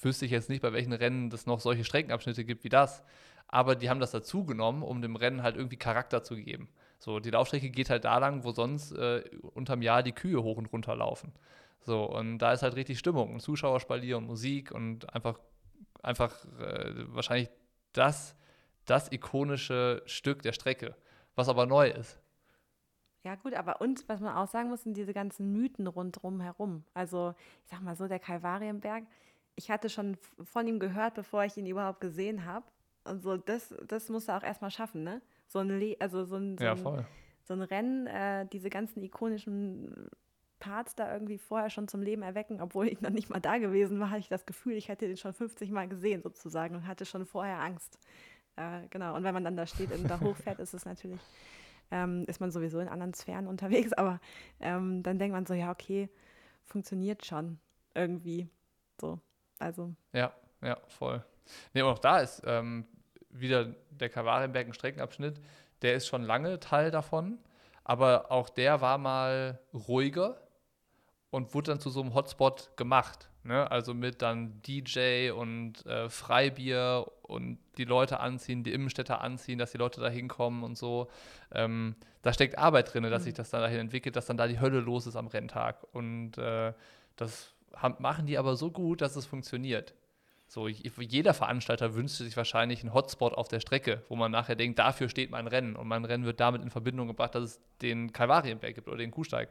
wüsste ich jetzt nicht, bei welchen Rennen es noch solche Streckenabschnitte gibt wie das. Aber die haben das dazu genommen, um dem Rennen halt irgendwie Charakter zu geben. So, die Laufstrecke geht halt da lang, wo sonst äh, unterm Jahr die Kühe hoch und runter laufen. So, und da ist halt richtig Stimmung und Zuschauerspalier und Musik und einfach einfach äh, wahrscheinlich das, das ikonische Stück der Strecke, was aber neu ist. Ja, gut, aber und was man auch sagen muss, sind diese ganzen Mythen rundherum herum. Also, ich sag mal so, der Kalvarienberg, ich hatte schon von ihm gehört, bevor ich ihn überhaupt gesehen habe. Und so, das, das musst du auch erstmal schaffen, ne? So ein, Le also so ein, so ja, ein, so ein Rennen, äh, diese ganzen ikonischen Parts da irgendwie vorher schon zum Leben erwecken, obwohl ich noch nicht mal da gewesen war, hatte ich das Gefühl, ich hätte den schon 50 Mal gesehen sozusagen und hatte schon vorher Angst. Äh, genau, und wenn man dann da steht und da hochfährt, ist es natürlich, ähm, ist man sowieso in anderen Sphären unterwegs, aber ähm, dann denkt man so, ja, okay, funktioniert schon irgendwie. So, also. Ja, ja, voll. Nee, auch da ist ähm, wieder der Kalvarienberg ein Streckenabschnitt, der ist schon lange Teil davon, aber auch der war mal ruhiger und wurde dann zu so einem Hotspot gemacht. Ne? Also mit dann DJ und äh, Freibier und die Leute anziehen, die Innenstädter anziehen, dass die Leute da hinkommen und so. Ähm, da steckt Arbeit drin, dass mhm. sich das dann dahin entwickelt, dass dann da die Hölle los ist am Renntag. Und äh, das haben, machen die aber so gut, dass es funktioniert. So, jeder Veranstalter wünschte sich wahrscheinlich einen Hotspot auf der Strecke, wo man nachher denkt, dafür steht mein Rennen. Und mein Rennen wird damit in Verbindung gebracht, dass es den Kalvarienberg gibt oder den Kuhsteig.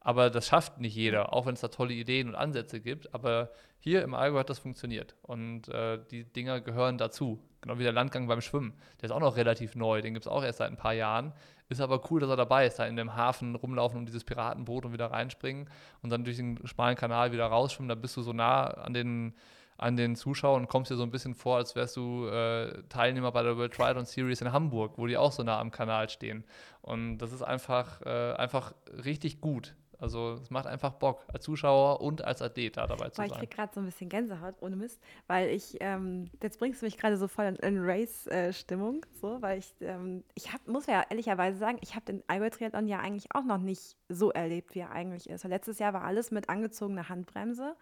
Aber das schafft nicht jeder, auch wenn es da tolle Ideen und Ansätze gibt. Aber hier im Allgäu hat das funktioniert. Und äh, die Dinger gehören dazu. Genau wie der Landgang beim Schwimmen. Der ist auch noch relativ neu. Den gibt es auch erst seit ein paar Jahren. Ist aber cool, dass er dabei ist, da in dem Hafen rumlaufen um dieses Piratenboot und wieder reinspringen und dann durch den schmalen Kanal wieder rausschwimmen. Da bist du so nah an den, an den Zuschauern und kommst dir so ein bisschen vor, als wärst du äh, Teilnehmer bei der World Triathlon Series in Hamburg, wo die auch so nah am Kanal stehen. Und das ist einfach, äh, einfach richtig gut. Also es macht einfach Bock, als Zuschauer und als Athlet da dabei zu sein. Ich krieg gerade so ein bisschen Gänsehaut, ohne Mist, weil ich, ähm, jetzt bringst du mich gerade so voll in, Race-Stimmung, so, weil ich, ähm, ich hab, muss ja ehrlicherweise sagen, ich habe den Allgäu-Triathlon ja eigentlich auch noch nicht so erlebt, wie er eigentlich ist. letztes Jahr war alles mit angezogener Handbremse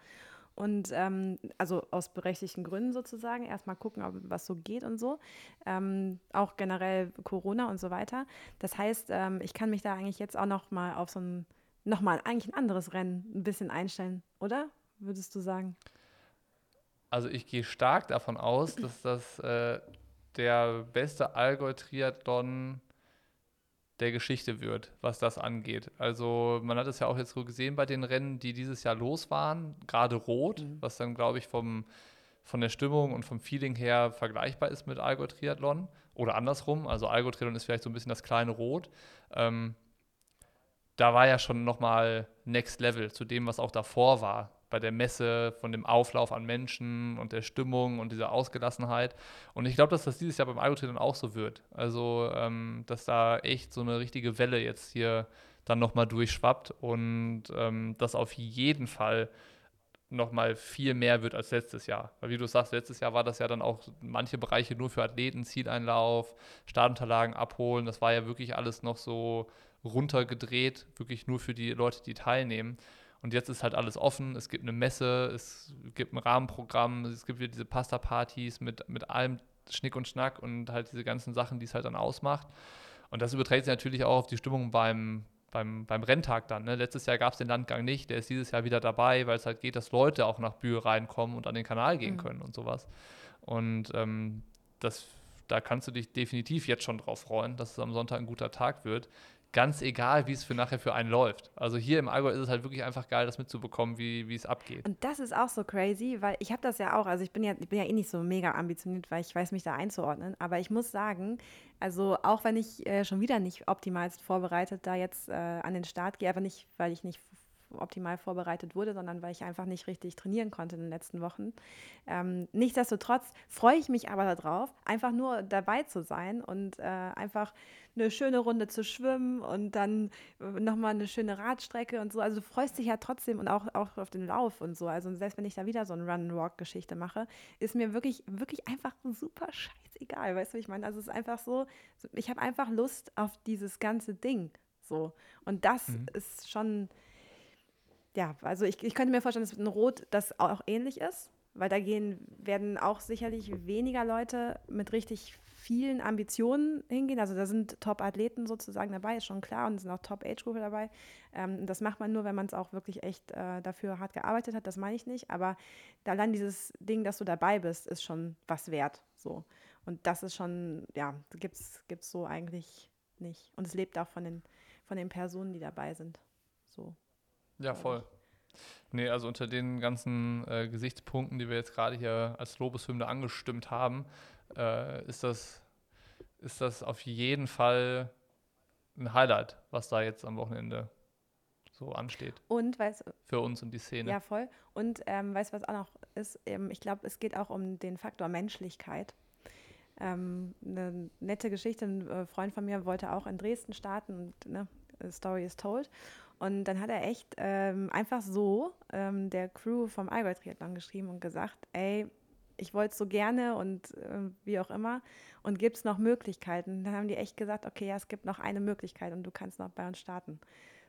und ähm, also aus berechtigten Gründen sozusagen, erstmal gucken, ob, was so geht und so. Ähm, auch generell Corona und so weiter. Das heißt, ähm, ich kann mich da eigentlich jetzt auch noch mal auf so ein nochmal eigentlich ein anderes Rennen ein bisschen einstellen, oder? Würdest du sagen? Also ich gehe stark davon aus, dass das äh, der beste Allgäu-Triathlon der Geschichte wird, was das angeht. Also man hat es ja auch jetzt so gesehen bei den Rennen, die dieses Jahr los waren, gerade Rot, mhm. was dann, glaube ich, vom, von der Stimmung und vom Feeling her vergleichbar ist mit Allgäu Triathlon oder andersrum. Also Allgäu Triathlon ist vielleicht so ein bisschen das kleine Rot. Ähm, da war ja schon nochmal Next Level zu dem, was auch davor war. Bei der Messe, von dem Auflauf an Menschen und der Stimmung und dieser Ausgelassenheit. Und ich glaube, dass das dieses Jahr beim Algo-Triathlon auch so wird. Also, ähm, dass da echt so eine richtige Welle jetzt hier dann nochmal durchschwappt und ähm, das auf jeden Fall nochmal viel mehr wird als letztes Jahr. Weil wie du sagst, letztes Jahr war das ja dann auch manche Bereiche nur für Athleten, Zieleinlauf, Startunterlagen abholen. Das war ja wirklich alles noch so runtergedreht, wirklich nur für die Leute, die teilnehmen. Und jetzt ist halt alles offen. Es gibt eine Messe, es gibt ein Rahmenprogramm, es gibt wieder diese Pasta-Partys mit, mit allem Schnick und Schnack und halt diese ganzen Sachen, die es halt dann ausmacht. Und das überträgt sich natürlich auch auf die Stimmung beim, beim, beim Renntag dann. Ne? Letztes Jahr gab es den Landgang nicht, der ist dieses Jahr wieder dabei, weil es halt geht, dass Leute auch nach Bühe reinkommen und an den Kanal gehen mhm. können und sowas. Und ähm, das, da kannst du dich definitiv jetzt schon drauf freuen, dass es am Sonntag ein guter Tag wird ganz egal, wie es für nachher für einen läuft. Also hier im Allgäu ist es halt wirklich einfach geil, das mitzubekommen, wie, wie es abgeht. Und das ist auch so crazy, weil ich habe das ja auch, also ich bin ja, ich bin ja eh nicht so mega ambitioniert, weil ich weiß mich da einzuordnen, aber ich muss sagen, also auch wenn ich äh, schon wieder nicht optimalst vorbereitet da jetzt äh, an den Start gehe, aber nicht, weil ich nicht optimal vorbereitet wurde, sondern weil ich einfach nicht richtig trainieren konnte in den letzten Wochen. Ähm, nichtsdestotrotz freue ich mich aber darauf, einfach nur dabei zu sein und äh, einfach eine schöne Runde zu schwimmen und dann äh, nochmal eine schöne Radstrecke und so. Also du freust dich ja trotzdem und auch, auch auf den Lauf und so. Also selbst wenn ich da wieder so eine Run-Walk-Geschichte mache, ist mir wirklich, wirklich einfach super scheißegal. Weißt du, ich meine, also es ist einfach so, ich habe einfach Lust auf dieses ganze Ding. So. Und das mhm. ist schon, ja, also ich, ich könnte mir vorstellen, dass ein Rot das auch ähnlich ist, weil da gehen, werden auch sicherlich weniger Leute mit richtig vielen Ambitionen hingehen. Also da sind Top-Athleten sozusagen dabei, ist schon klar, und sind auch Top-Age-Gruppe dabei. Ähm, das macht man nur, wenn man es auch wirklich echt äh, dafür hart gearbeitet hat, das meine ich nicht. Aber allein dieses Ding, dass du dabei bist, ist schon was wert. So. Und das ist schon, ja, gibt es so eigentlich nicht. Und es lebt auch von den, von den Personen, die dabei sind. So. Ja, voll. Nee, also unter den ganzen äh, Gesichtspunkten, die wir jetzt gerade hier als Lobeshymne angestimmt haben, äh, ist, das, ist das auf jeden Fall ein Highlight, was da jetzt am Wochenende so ansteht. Und weißt für uns und die Szene. Ja, voll. Und ähm, weißt du, was auch noch ist? Ähm, ich glaube, es geht auch um den Faktor Menschlichkeit. Ähm, eine nette Geschichte, ein äh, Freund von mir wollte auch in Dresden starten und ne, Story is told. Und dann hat er echt ähm, einfach so ähm, der Crew vom Allgäu Triathlon geschrieben und gesagt, ey, ich wollte es so gerne und äh, wie auch immer. Und gibt es noch Möglichkeiten? Dann haben die echt gesagt, okay, ja, es gibt noch eine Möglichkeit und du kannst noch bei uns starten.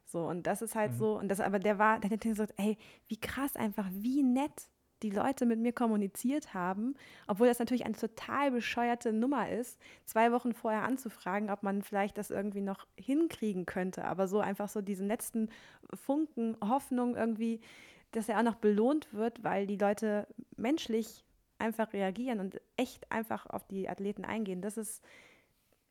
So, und das ist halt mhm. so, und das, aber der war, der hat gesagt, ey, wie krass einfach, wie nett die Leute mit mir kommuniziert haben, obwohl das natürlich eine total bescheuerte Nummer ist, zwei Wochen vorher anzufragen, ob man vielleicht das irgendwie noch hinkriegen könnte. Aber so einfach so diesen letzten Funken Hoffnung irgendwie, dass er auch noch belohnt wird, weil die Leute menschlich einfach reagieren und echt einfach auf die Athleten eingehen, das ist,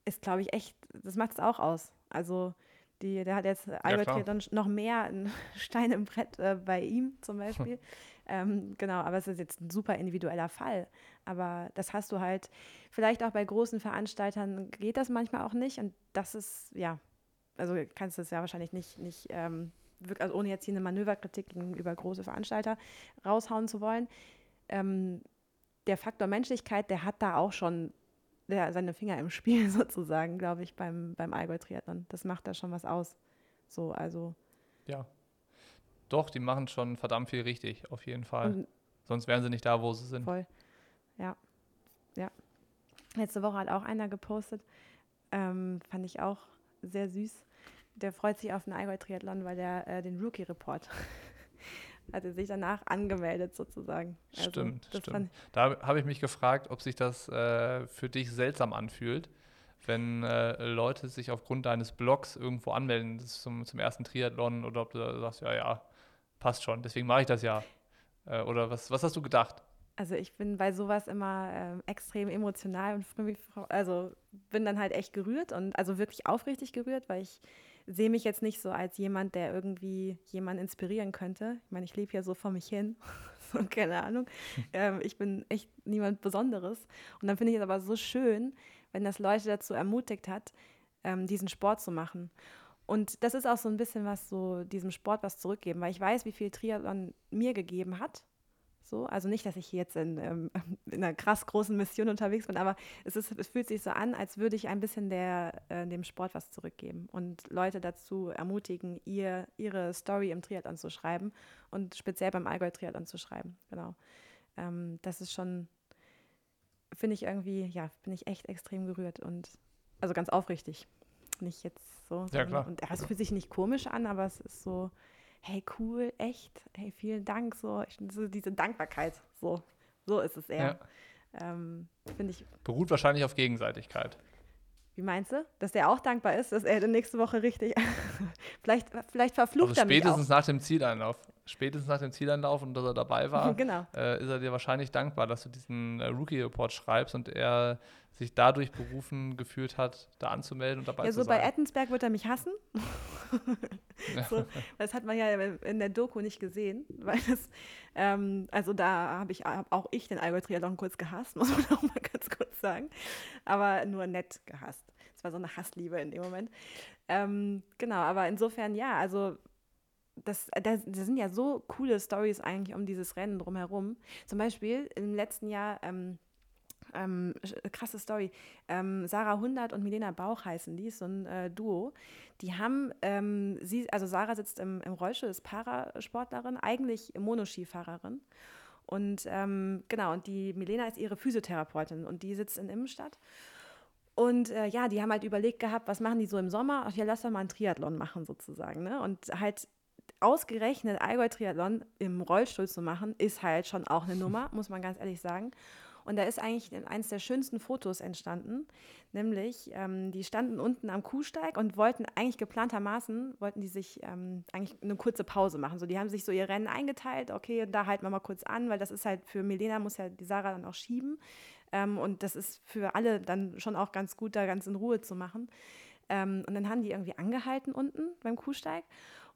ist glaube ich, echt, das macht es auch aus. Also die, der hat jetzt Albert ja, dann noch mehr einen Stein im Brett äh, bei ihm zum Beispiel. ähm, genau, aber es ist jetzt ein super individueller Fall. Aber das hast du halt, vielleicht auch bei großen Veranstaltern geht das manchmal auch nicht. Und das ist, ja, also kannst du es ja wahrscheinlich nicht, nicht ähm, also ohne jetzt hier eine Manöverkritik gegenüber große Veranstalter raushauen zu wollen. Ähm, der Faktor Menschlichkeit, der hat da auch schon der, seine Finger im Spiel sozusagen, glaube ich, beim, beim Allgäu-Triathlon. Das macht da schon was aus. So, also. Ja. Doch, die machen schon verdammt viel richtig, auf jeden Fall. Und Sonst wären sie nicht da, wo sie sind. Voll. Ja. Ja. Letzte Woche hat auch einer gepostet. Ähm, fand ich auch sehr süß. Der freut sich auf den Allgäu-Triathlon, weil der äh, den Rookie-Report hat er sich danach angemeldet sozusagen. Also, stimmt, stimmt. Da habe ich mich gefragt, ob sich das äh, für dich seltsam anfühlt, wenn äh, Leute sich aufgrund deines Blogs irgendwo anmelden zum, zum ersten Triathlon oder ob du sagst, ja, ja, passt schon, deswegen mache ich das ja. Äh, oder was, was hast du gedacht? Also ich bin bei sowas immer äh, extrem emotional und also bin dann halt echt gerührt und also wirklich aufrichtig gerührt, weil ich sehe mich jetzt nicht so als jemand, der irgendwie jemanden inspirieren könnte. Ich meine, ich lebe ja so vor mich hin. so, keine Ahnung. Ähm, ich bin echt niemand Besonderes. Und dann finde ich es aber so schön, wenn das Leute dazu ermutigt hat, ähm, diesen Sport zu machen. Und das ist auch so ein bisschen was, so diesem Sport was zurückgeben, weil ich weiß, wie viel Triathlon mir gegeben hat. So, also nicht, dass ich hier jetzt in, ähm, in einer krass großen Mission unterwegs bin, aber es, ist, es fühlt sich so an, als würde ich ein bisschen der, äh, dem Sport was zurückgeben und Leute dazu ermutigen, ihr, ihre Story im Triathlon zu schreiben und speziell beim Allgäu-Triathlon zu schreiben. Genau. Ähm, das ist schon, finde ich irgendwie, ja, bin ich echt extrem gerührt und also ganz aufrichtig. Nicht jetzt so. Ja, klar. Und es fühlt sich nicht komisch an, aber es ist so, hey, cool, echt, hey, vielen Dank, so, so diese Dankbarkeit, so, so ist es eher. Ja. Ähm, Finde ich, Beruht wahrscheinlich auf Gegenseitigkeit. wie meinst du? Dass der auch dankbar ist, dass er nächste Woche richtig, vielleicht, vielleicht verflucht Also er mich auch. spätestens nach dem Zieleinlauf. Spätestens nach dem Zieleinlauf und dass er dabei war, Genau. äh, ist er dir wahrscheinlich dankbar, dass du diesen äh, Rookie-Report schreibst und er sich dadurch berufen gefühlt hat, da anzumelden und dabei Ja, zu so bei sein. Ettensberg wird er mich hassen. so, das hat man ja in der Doku nicht gesehen, weil das, ähm, also da habe ich hab auch ich den Allgäu Triathlon kurz gehasst, muss man auch mal ganz kurz sagen, aber nur nett gehasst. Es war so eine Hassliebe in dem Moment. Ähm, genau, aber insofern ja, also das, das, das sind ja so coole Stories eigentlich um dieses Rennen drumherum. Zum Beispiel im letzten Jahr ähm, ähm, sch- krasse Story. Ähm, Sarah 100 und Milena Bauch heißen die, ist so ein äh, Duo. Die haben, ähm, sie, also Sarah sitzt im, im Rollstuhl, ist Parasportlerin, eigentlich Monoskifahrerin. Und ähm, genau, und die Milena ist ihre Physiotherapeutin und die sitzt in Immenstadt. Und äh, ja, die haben halt überlegt gehabt, was machen die so im Sommer? Ach ja, lass doch mal einen Triathlon machen sozusagen. Ne? Und halt ausgerechnet Allgäu-Triathlon im Rollstuhl zu machen, ist halt schon auch eine Nummer, muss man ganz ehrlich sagen. Und da ist eigentlich eines der schönsten Fotos entstanden, nämlich ähm, die standen unten am Kuhsteig und wollten eigentlich geplantermaßen, wollten die sich ähm, eigentlich eine kurze Pause machen. So, die haben sich so ihr Rennen eingeteilt, okay, da halten wir mal kurz an, weil das ist halt für Milena, muss ja die Sarah dann auch schieben. Ähm, und das ist für alle dann schon auch ganz gut, da ganz in Ruhe zu machen. Ähm, und dann haben die irgendwie angehalten unten beim Kuhsteig.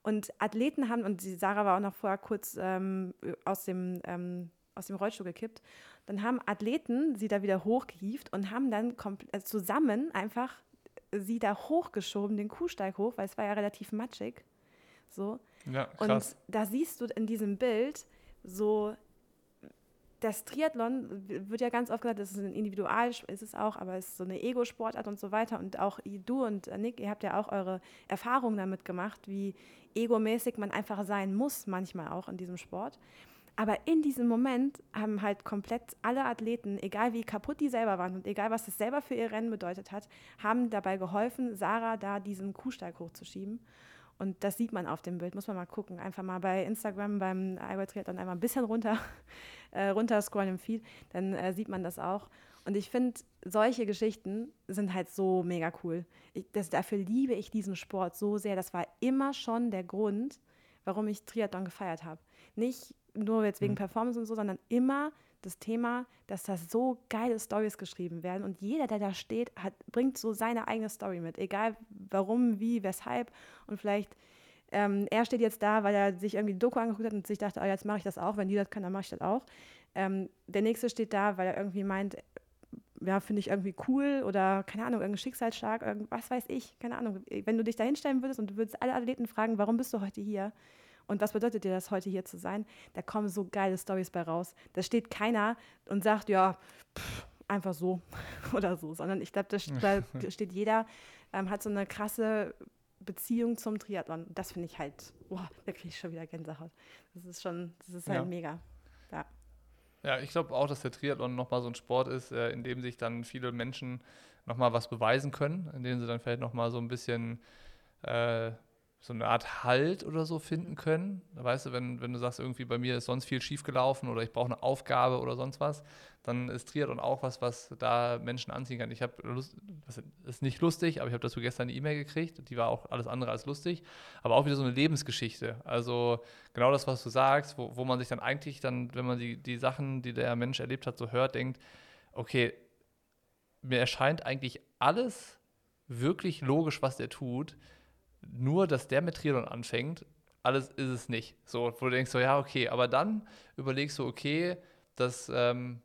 Und Athleten haben, und die Sarah war auch noch vorher kurz ähm, aus, dem, ähm, aus dem Rollstuhl gekippt, dann haben Athleten sie da wieder hochgehievt und haben dann äh, zusammen einfach sie da hochgeschoben, den Kuhsteig hoch, weil es war ja relativ matschig. So. Ja, Und krass. da siehst du in diesem Bild so, das Triathlon wird ja ganz oft gesagt, das ist ein Individual, ist es auch, aber es ist so eine Ego-Sportart und so weiter. Und auch du und Nick, ihr habt ja auch eure Erfahrungen damit gemacht, wie egomäßig man einfach sein muss, manchmal auch in diesem Sport. Aber in diesem Moment haben halt komplett alle Athleten, egal wie kaputt die selber waren und egal was das selber für ihr Rennen bedeutet hat, haben dabei geholfen, Sarah da diesen Kuhsteig hochzuschieben. Und das sieht man auf dem Bild, muss man mal gucken. Einfach mal bei Instagram beim Allgäu Triathlon einmal ein bisschen runter, äh, runter scrollen im Feed, dann äh, sieht man das auch. Und ich finde, solche Geschichten sind halt so mega cool. Ich, das, dafür liebe ich diesen Sport so sehr. Das war immer schon der Grund, warum ich Triathlon gefeiert habe. Nicht nur jetzt wegen Performance und so, sondern immer das Thema, dass da so geile Stories geschrieben werden und jeder, der da steht, hat, bringt so seine eigene Story mit, egal warum, wie, weshalb und vielleicht ähm, er steht jetzt da, weil er sich irgendwie die Doku angeguckt hat und sich dachte, oh, jetzt mache ich das auch, wenn die das können, dann mache ich das auch. Ähm, der nächste steht da, weil er irgendwie meint, ja, finde ich irgendwie cool oder keine Ahnung, irgendein Schicksalsschlag, irgend- was weiß ich, keine Ahnung. Wenn du dich da hinstellen würdest und du würdest alle Athleten fragen, warum bist du heute hier? Und was bedeutet dir das, heute hier zu sein? Da kommen so geile Stories bei raus. Da steht keiner und sagt, ja, pff, einfach so oder so, sondern ich glaube, da, st- da steht jeder, ähm, hat so eine krasse Beziehung zum Triathlon. Das finde ich halt, boah, da kriege ich schon wieder Gänsehaut. Das ist schon, das ist halt Ja. mega. Ja. Ja, ich glaube auch, dass der Triathlon nochmal so ein Sport ist, äh, in dem sich dann viele Menschen nochmal was beweisen können, in dem sie dann vielleicht nochmal so ein bisschen äh, so eine Art Halt oder so finden können. Weißt du, wenn, wenn du sagst, irgendwie bei mir ist sonst viel schiefgelaufen oder ich brauche eine Aufgabe oder sonst was, dann ist Triathlon auch was, was da Menschen anziehen kann. Ich habe das ist nicht lustig, aber ich habe dazu gestern eine E-Mail gekriegt, die war auch alles andere als lustig, aber auch wieder so eine Lebensgeschichte. Also genau das, was du sagst, wo, wo man sich dann eigentlich dann, wenn man die, die Sachen, die der Mensch erlebt hat, so hört, denkt, okay, mir erscheint eigentlich alles wirklich logisch, was der tut. Nur, dass der mit Triathlon anfängt, alles ist es nicht. So, wo du denkst so, ja, okay, aber dann überlegst du, okay, dass ähm,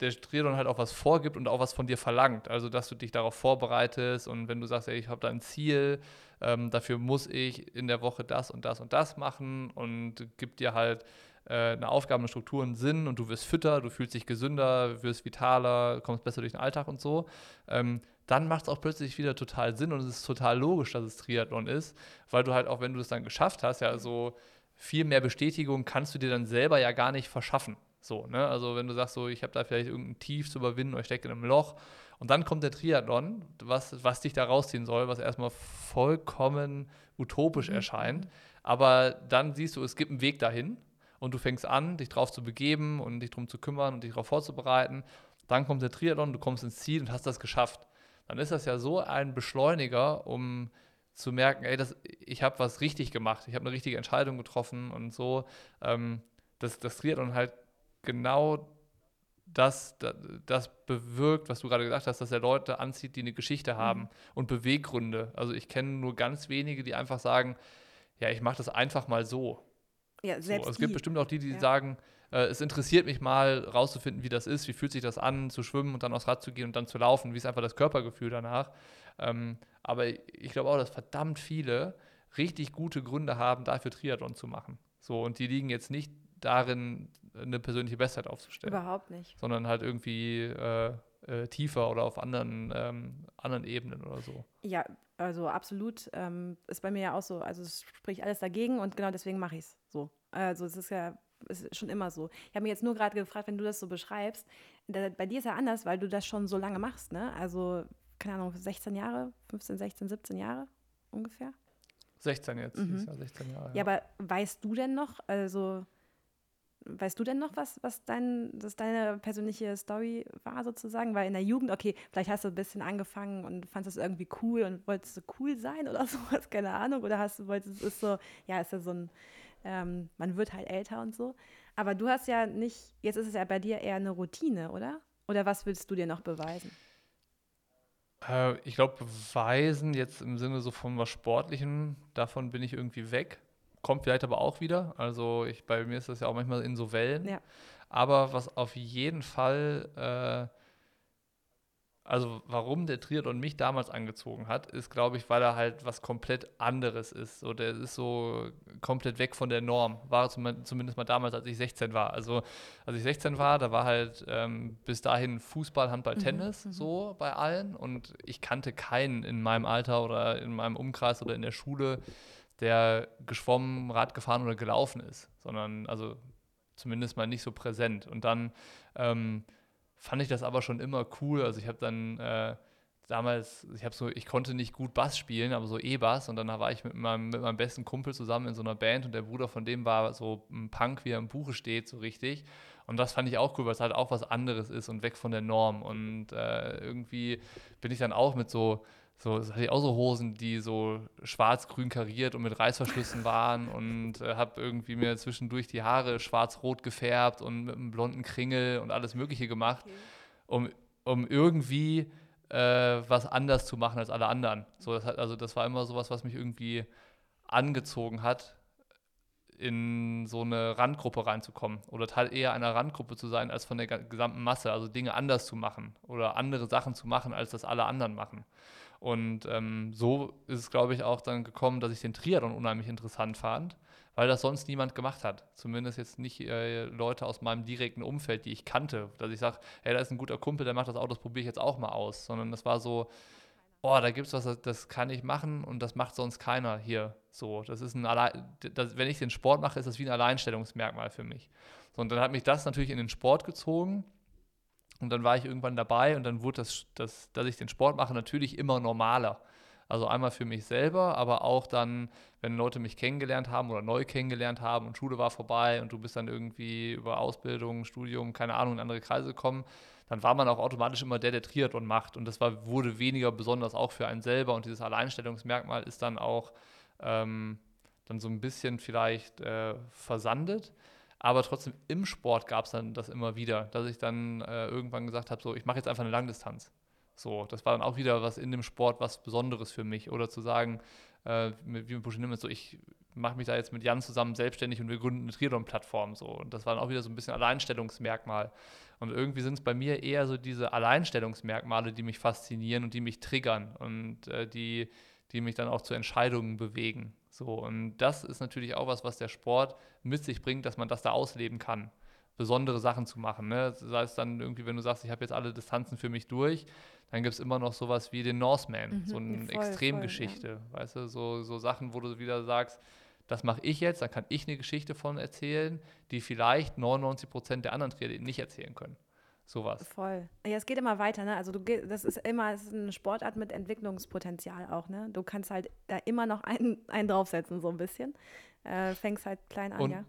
der Triathlon halt auch was vorgibt und auch was von dir verlangt. Also, dass du dich darauf vorbereitest und wenn du sagst, ey, ich habe da ein Ziel, ähm, dafür muss ich in der Woche das und das und das machen und gibt dir halt äh, eine Aufgabe, eine Struktur, einen Sinn und du wirst fitter, du fühlst dich gesünder, wirst vitaler, kommst besser durch den Alltag und so. Ähm, dann macht es auch plötzlich wieder total Sinn und es ist total logisch, dass es Triathlon ist, weil du halt auch, wenn du es dann geschafft hast, ja, so viel mehr Bestätigung kannst du dir dann selber ja gar nicht verschaffen. So, ne? Also wenn du sagst, so, ich habe da vielleicht irgendein Tief zu überwinden oder ich stecke in einem Loch und dann kommt der Triathlon, was, was dich da rausziehen soll, was erstmal vollkommen utopisch mhm. erscheint. Aber dann siehst du, es gibt einen Weg dahin und du fängst an, dich drauf zu begeben und dich darum zu kümmern und dich darauf vorzubereiten. Dann kommt der Triathlon, du kommst ins Ziel und hast das geschafft dann ist das ja so ein Beschleuniger, um zu merken, ey, das, ich habe was richtig gemacht, ich habe eine richtige Entscheidung getroffen und so. Ähm, das, das Triathlon halt genau das, das, das, bewirkt, was du gerade gesagt hast, dass er Leute anzieht, die eine Geschichte mhm. haben und Beweggründe. Also ich kenne nur ganz wenige, die einfach sagen, ja, ich mache das einfach mal so. Ja, selbst so, es gibt bestimmt auch die, die ja. sagen, äh, es interessiert mich mal rauszufinden, wie das ist, wie fühlt sich das an, zu schwimmen und dann aufs Rad zu gehen und dann zu laufen, wie ist einfach das Körpergefühl danach. Ähm, aber ich glaube auch, dass verdammt viele richtig gute Gründe haben, dafür Triathlon zu machen. So, und die liegen jetzt nicht darin, eine persönliche Bestzeit aufzustellen. Überhaupt nicht. Sondern halt irgendwie äh, äh, tiefer oder auf anderen, ähm, anderen Ebenen oder so. Ja, also absolut. Ähm, ist bei mir ja auch so. Also es spricht alles dagegen und genau deswegen mache ich es so. Also es ist ja ist schon immer so. Ich habe mir jetzt nur gerade gefragt, wenn du das so beschreibst, da, bei dir ist ja anders, weil du das schon so lange machst, ne? Also, keine Ahnung, 16 Jahre, 15, 16, 17 Jahre ungefähr? 16 jetzt, mhm. ja 16 Jahre. Ja. ja, aber weißt du denn noch, also weißt du denn noch, was, was dein, das deine persönliche Story war sozusagen? Weil in der Jugend, okay, vielleicht hast du ein bisschen angefangen und fandest es irgendwie cool und wolltest du cool sein oder sowas, keine Ahnung. Oder hast du, wolltest, ist so, ja, ist ja so ein ähm, man wird halt älter und so. Aber du hast ja nicht, jetzt ist es ja bei dir eher eine Routine, oder? Oder was willst du dir noch beweisen? Äh, ich glaube, beweisen jetzt im Sinne so von was Sportlichem, davon bin ich irgendwie weg. Kommt vielleicht aber auch wieder. Also ich, bei mir ist das ja auch manchmal in so Wellen. Ja. Aber was auf jeden Fall äh, also warum der Triathlon mich damals angezogen hat, ist, glaube ich, weil er halt was komplett anderes ist. So, der ist so komplett weg von der Norm. War zumindest mal damals, als ich 16 war. Also als ich 16 war, da war halt ähm, bis dahin Fußball, Handball, mhm, Tennis mhm. so bei allen. Und ich kannte keinen in meinem Alter oder in meinem Umkreis oder in der Schule, der geschwommen, Rad gefahren oder gelaufen ist. Sondern also zumindest mal nicht so präsent. Und dann ähm, fand ich das aber schon immer cool. Also ich habe dann äh, damals, ich habe so, ich konnte nicht gut Bass spielen, aber so E-Bass und dann war ich mit meinem, mit meinem besten Kumpel zusammen in so einer Band und der Bruder von dem war so ein Punk, wie er im Buche steht, so richtig. Und das fand ich auch cool, weil es halt auch was anderes ist und weg von der Norm. Und äh, irgendwie bin ich dann auch mit so so, das hatte ich auch so Hosen, die so schwarz-grün kariert und mit Reißverschlüssen waren und äh, habe irgendwie mir zwischendurch die Haare schwarz-rot gefärbt und mit einem blonden Kringel und alles Mögliche gemacht, okay. um, um irgendwie äh, was anders zu machen als alle anderen. So, das hat, also das war immer sowas, was mich irgendwie angezogen hat, in so eine Randgruppe reinzukommen oder Teil eher einer Randgruppe zu sein als von der gesamten Masse, also Dinge anders zu machen oder andere Sachen zu machen, als das alle anderen machen. Und ähm, so ist es, glaube ich, auch dann gekommen, dass ich den Triathlon unheimlich interessant fand, weil das sonst niemand gemacht hat. Zumindest jetzt nicht äh, Leute aus meinem direkten Umfeld, die ich kannte, dass ich sage, hey, da ist ein guter Kumpel, der macht das auch, das probiere ich jetzt auch mal aus. Sondern das war so, oh, da gibt es was, das kann ich machen und das macht sonst keiner hier. So, das ist ein Allein, das, wenn ich den Sport mache, ist das wie ein Alleinstellungsmerkmal für mich. So, und dann hat mich das natürlich in den Sport gezogen und dann war ich irgendwann dabei und dann wurde das, das, dass ich den Sport mache, natürlich immer normaler. Also einmal für mich selber, aber auch dann, wenn Leute mich kennengelernt haben oder neu kennengelernt haben und Schule war vorbei und du bist dann irgendwie über Ausbildung, Studium, keine Ahnung, in andere Kreise gekommen, dann war man auch automatisch immer der, der Triathlon macht. Und das war, wurde weniger besonders auch für einen selber. Und dieses Alleinstellungsmerkmal ist dann auch ähm, dann so ein bisschen vielleicht äh, versandet. Aber trotzdem im Sport gab es dann das immer wieder, dass ich dann äh, irgendwann gesagt habe, so, ich mache jetzt einfach eine Langdistanz. So, das war dann auch wieder was in dem Sport, was Besonderes für mich. Oder zu sagen, äh, wie mit Bushin so, ich mache mich da jetzt mit Jan zusammen selbstständig und wir gründen eine Triathlon-Plattform. So. Und das war dann auch wieder so ein bisschen Alleinstellungsmerkmal. Und irgendwie sind es bei mir eher so diese Alleinstellungsmerkmale, die mich faszinieren und die mich triggern und äh, die, die mich dann auch zu Entscheidungen bewegen. So, und das ist natürlich auch was, was der Sport mit sich bringt, dass man das da ausleben kann. Besondere Sachen zu machen. Ne? Sei es dann irgendwie, wenn du sagst, ich habe jetzt alle Distanzen für mich durch, dann gibt es immer noch sowas wie den Norseman, mhm, so eine voll, Extremgeschichte. Voll, ja. Weißt du, so, so Sachen, wo du wieder sagst, das mache ich jetzt, dann kann ich eine Geschichte von erzählen, die vielleicht 99 Prozent der anderen Triathleten nicht erzählen können. Sowas. Voll. Ja, es geht immer weiter, ne? Also du das ist immer, es ist eine Sportart mit Entwicklungspotenzial auch, ne? Du kannst halt da immer noch einen, einen draufsetzen, so ein bisschen. Äh, fängst halt klein an, Und ja.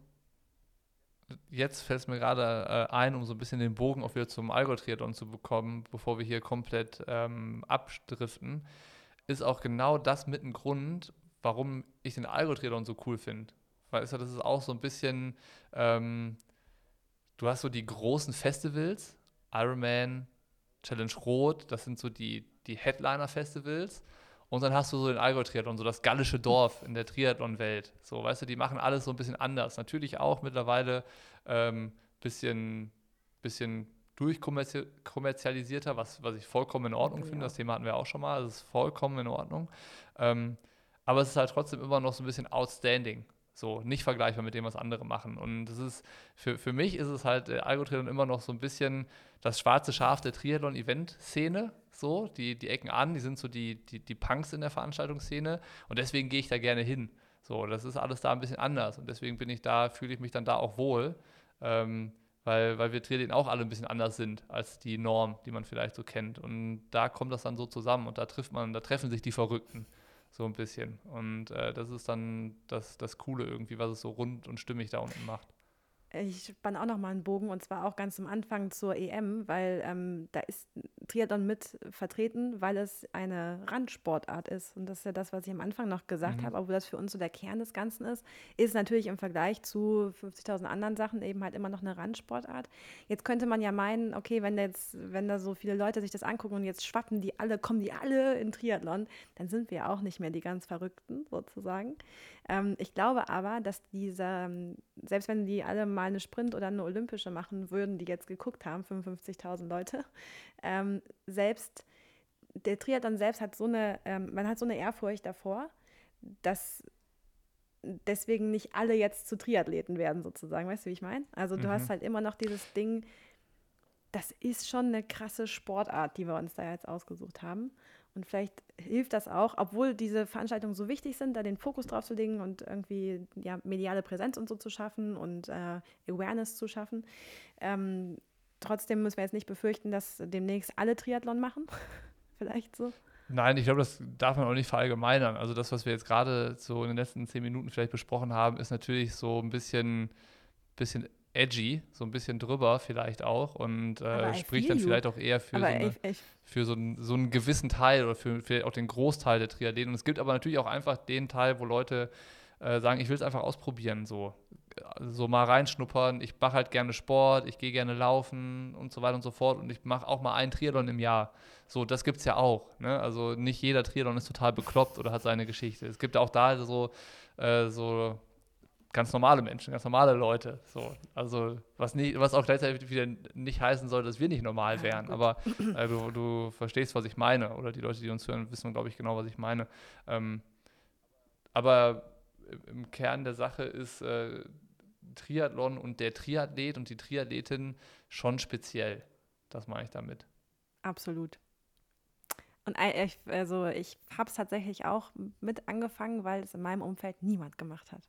Jetzt fällt es mir gerade äh, ein, um so ein bisschen den Bogen auch wieder zum Allgäu-Triathlon zu bekommen, bevor wir hier komplett ähm, abdriften, ist auch genau das mit ein Grund, warum ich den Allgäu-Triathlon so cool finde. Weißt du, das ist auch so ein bisschen, ähm, du hast so die großen Festivals, Ironman, Challenge Rot, das sind so die, die Headliner-Festivals. Und dann hast du so den Allgäu-Triathlon, so das gallische Dorf in der Triathlon-Welt. So, weißt du, die machen alles so ein bisschen anders. Natürlich auch mittlerweile ähm, bisschen, bisschen durchkommerzialisierter, was, was ich vollkommen in Ordnung ja. finde. Das Thema hatten wir auch schon mal. Das ist vollkommen in Ordnung. Ähm, aber es ist halt trotzdem immer noch so ein bisschen outstanding. So, nicht vergleichbar mit dem, was andere machen. Und das ist, für, für mich ist es halt äh, Algo-Triathlon immer noch so ein bisschen das schwarze Schaf der Triathlon-Event-Szene. So, die, die ecken an, die sind so die, die, die Punks in der Veranstaltungsszene. Und deswegen gehe ich da gerne hin. So, das ist alles da ein bisschen anders. Und deswegen bin ich da, fühle ich mich dann da auch wohl. Ähm, weil, weil wir Triathleten auch alle ein bisschen anders sind als die Norm, die man vielleicht so kennt. Und da kommt das dann so zusammen und da trifft man, da treffen sich die Verrückten so ein bisschen. Und äh, das ist dann das, das Coole irgendwie, was es so rund und stimmig da unten macht. Ich spanne auch noch mal einen Bogen und zwar auch ganz am Anfang zur EM, weil ähm, da ist Triathlon mit vertreten, weil es eine Randsportart ist. Und das ist ja das, was ich am Anfang noch gesagt mhm. habe, obwohl das für uns so der Kern des Ganzen ist, ist natürlich im Vergleich zu 50.000 anderen Sachen eben halt immer noch eine Randsportart. Jetzt könnte man ja meinen, okay, wenn jetzt, wenn da so viele Leute sich das angucken und jetzt schwappen die alle, kommen die alle in Triathlon, dann sind wir auch nicht mehr die ganz Verrückten sozusagen. Ähm, ich glaube aber, dass diese, ähm, selbst wenn die alle mal eine Sprint oder eine Olympische machen würden, die jetzt geguckt haben, 55.000 Leute, ähm, selbst der Triathlon selbst hat so eine, ähm, man hat so eine Ehrfurcht davor, dass deswegen nicht alle jetzt zu Triathleten werden, sozusagen. Weißt du, wie ich meine? Also du mhm. hast halt immer noch dieses Ding, das ist schon eine krasse Sportart, die wir uns da jetzt ausgesucht haben. Und vielleicht hilft das auch, obwohl diese Veranstaltungen so wichtig sind, da den Fokus drauf zu legen und irgendwie ja, mediale Präsenz und so zu schaffen und äh, Awareness zu schaffen. Ähm, trotzdem müssen wir jetzt nicht befürchten, dass demnächst alle Triathlon machen. vielleicht so. Nein, ich glaube, das darf man auch nicht verallgemeinern. Also das, was wir jetzt gerade so in den letzten zehn Minuten vielleicht besprochen haben, ist natürlich so ein bisschen, bisschen edgy, so ein bisschen drüber vielleicht auch und äh, spricht dann vielleicht auch eher für, so, eine, ich, ich. für so, einen, so einen gewissen Teil oder für vielleicht auch den Großteil der Triathleten. Und es gibt aber natürlich auch einfach den Teil, wo Leute äh, sagen, ich will es einfach ausprobieren, so. So mal reinschnuppern, ich mache halt gerne Sport, ich gehe gerne laufen und so weiter und so fort und ich mache auch mal einen Triathlon im Jahr. So, das gibt es ja auch. Ne? Also nicht jeder Triathlon ist total bekloppt oder hat seine Geschichte. Es gibt auch da so, äh, so ganz normale Menschen, ganz normale Leute. So. Also was, nie, was auch gleichzeitig wieder nicht heißen soll, dass wir nicht normal wären. Ja, aber äh, du, du, verstehst, was ich meine. Oder die Leute, die uns hören, wissen, glaube ich, genau, was ich meine. Ähm, aber im Kern der Sache ist äh, Triathlon und der Triathlet und die Triathletin schon speziell. Das meine ich damit. Absolut. Und ich, also ich habe es tatsächlich auch mit angefangen, weil es in meinem Umfeld niemand gemacht hat.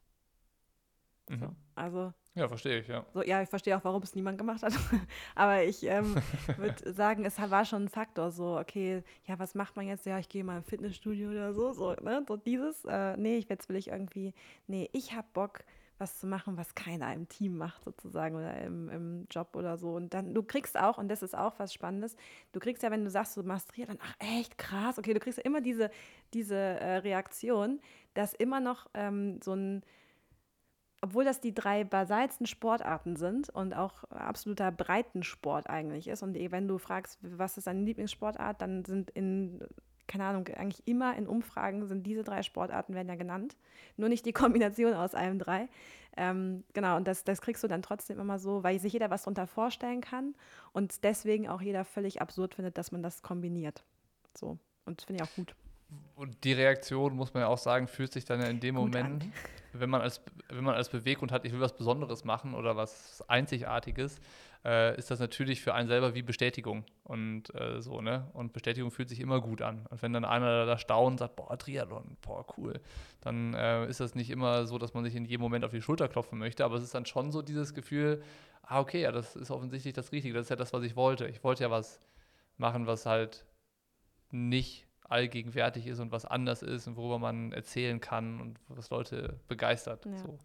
Mhm. So, also. Ja, verstehe ich, ja. So, ja, ich verstehe auch, warum es niemand gemacht hat. Aber ich ähm, würde sagen, es war schon ein Faktor, so, okay, ja, was macht man jetzt? Ja, ich gehe mal im Fitnessstudio oder so, so, ne? So dieses, äh, nee, ich jetzt will ich irgendwie, nee, ich habe Bock, was zu machen, was keiner im Team macht, sozusagen, oder im, im Job oder so. Und dann, du kriegst auch, und das ist auch was Spannendes, du kriegst ja, wenn du sagst, du machst Trier, dann, ach, echt krass, okay, du kriegst ja immer diese, diese äh, Reaktion, dass immer noch ähm, so ein obwohl das die drei basalsten Sportarten sind und auch absoluter Breitensport eigentlich ist, und wenn du fragst, was ist deine Lieblingssportart, dann sind in keine Ahnung, eigentlich immer in Umfragen sind diese drei Sportarten werden ja genannt. Nur nicht die Kombination aus allem drei. Ähm, genau, und das, das kriegst du dann trotzdem immer so, weil sich jeder was darunter vorstellen kann und deswegen auch jeder völlig absurd findet, dass man das kombiniert. So. Und das finde ich auch gut. Und die Reaktion, muss man ja auch sagen, fühlt sich dann ja in dem Gut Moment, an. wenn man, als, wenn man als Beweggrund hat, ich will was Besonderes machen oder was Einzigartiges, äh, ist das natürlich für einen selber wie Bestätigung. Und äh, so, ne? Und Bestätigung fühlt sich immer gut an. Und wenn dann einer da staunt und sagt, boah, Triathlon, boah, cool, dann äh, ist das nicht immer so, dass man sich in jedem Moment auf die Schulter klopfen möchte, aber es ist dann schon so dieses Gefühl, ah, okay, ja, das ist offensichtlich das Richtige, das ist ja das, was ich wollte. Ich wollte ja was machen, was halt nicht allgegenwärtig ist und was anders ist und worüber man erzählen kann und was Leute begeistert. Ja. So.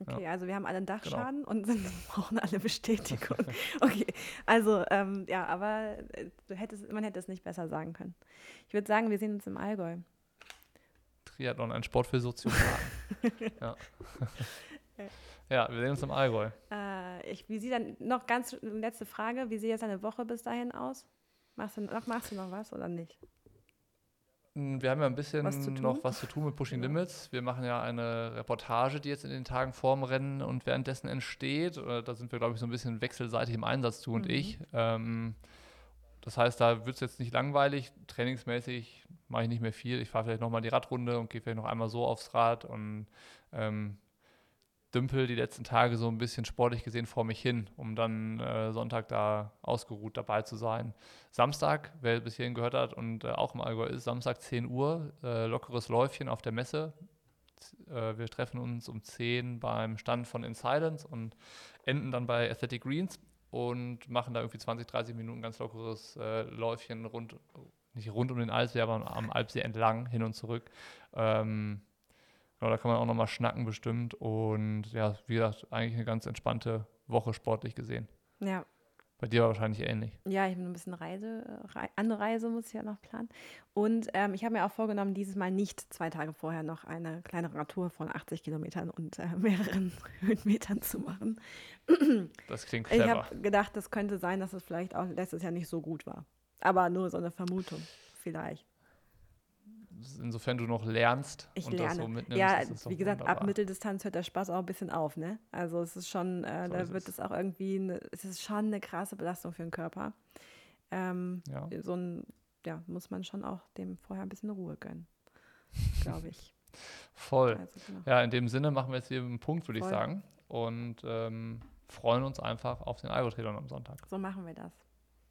Okay, also wir haben alle einen Dachschaden und sind, brauchen alle Bestätigung. okay, also ähm, ja, aber äh, du hättest, man hätte es nicht besser sagen können. Ich würde sagen, wir sehen uns im Allgäu. Triathlon, ein Sport für Soziopathen. ja. ja, wir sehen uns im Allgäu. Äh, ich, wie sieht dann noch ganz letzte Frage, wie sieht jetzt deine Woche bis dahin aus? Machst du noch, machst du noch was oder nicht? Mm, Wir haben ja ein bisschen Was noch was zu tun mit Pushing Limits. Wir machen ja eine Reportage, die jetzt in den Tagen vorm Rennen und währenddessen entsteht. Äh, Da sind wir, glaube ich, so ein bisschen wechselseitig im Einsatz, du und Mhm. ich. Ähm, das heißt, da wird es jetzt nicht langweilig. Trainingsmäßig mache ich nicht mehr viel. Ich fahre vielleicht nochmal die Radrunde und gehe vielleicht noch einmal so aufs Rad und ähm, dümpel die letzten Tage so ein bisschen sportlich gesehen vor mich hin, um dann äh, Sonntag da ausgeruht dabei zu sein. Samstag, wer bis hierhin gehört hat und äh, auch im Allgäu ist, Samstag 10 Uhr, äh, lockeres Läufchen auf der Messe. Äh, wir treffen uns um 10 beim Stand von In Silence und enden dann bei Athletic Greens und machen da irgendwie 20, 30 Minuten ganz lockeres äh, Läufchen rund, nicht rund um den Alpsee, aber am Alpsee entlang, hin und zurück. Ähm, genau, da kann man auch nochmal schnacken bestimmt und ja, wie gesagt, eigentlich eine ganz entspannte Woche sportlich gesehen. Ja, Bei dir war wahrscheinlich ähnlich. ja, ich bin ein bisschen Reise, Rei andere Reise muss ich ja noch planen. Und ähm, ich habe mir auch vorgenommen, dieses Mal nicht zwei Tage vorher noch eine kleine Radtour von 80 Kilometern und äh, mehreren Höhenmetern zu machen. Das klingt Ich clever. habe gedacht, das könnte sein, dass es vielleicht auch letztes Jahr nicht so gut war. Aber nur so eine Vermutung, vielleicht. Insofern du noch lernst Ich und lerne. das so mitnimmst. ja, wie gesagt, ab wunderbar. Mitteldistanz hört der Spaß auch ein bisschen auf, ne? Also es ist schon, äh, So da ist wird es. auch irgendwie, eine, es ist schon eine krasse Belastung für den Körper. Ähm, Ja. So ein, ja, muss man schon auch dem vorher ein bisschen Ruhe gönnen, glaube ich. Voll. Also, genau. Ja, in dem Sinne machen wir jetzt hier einen Punkt, würde ich sagen. Und ähm, freuen uns einfach auf den Algo-Triathlon am Sonntag. So machen wir das.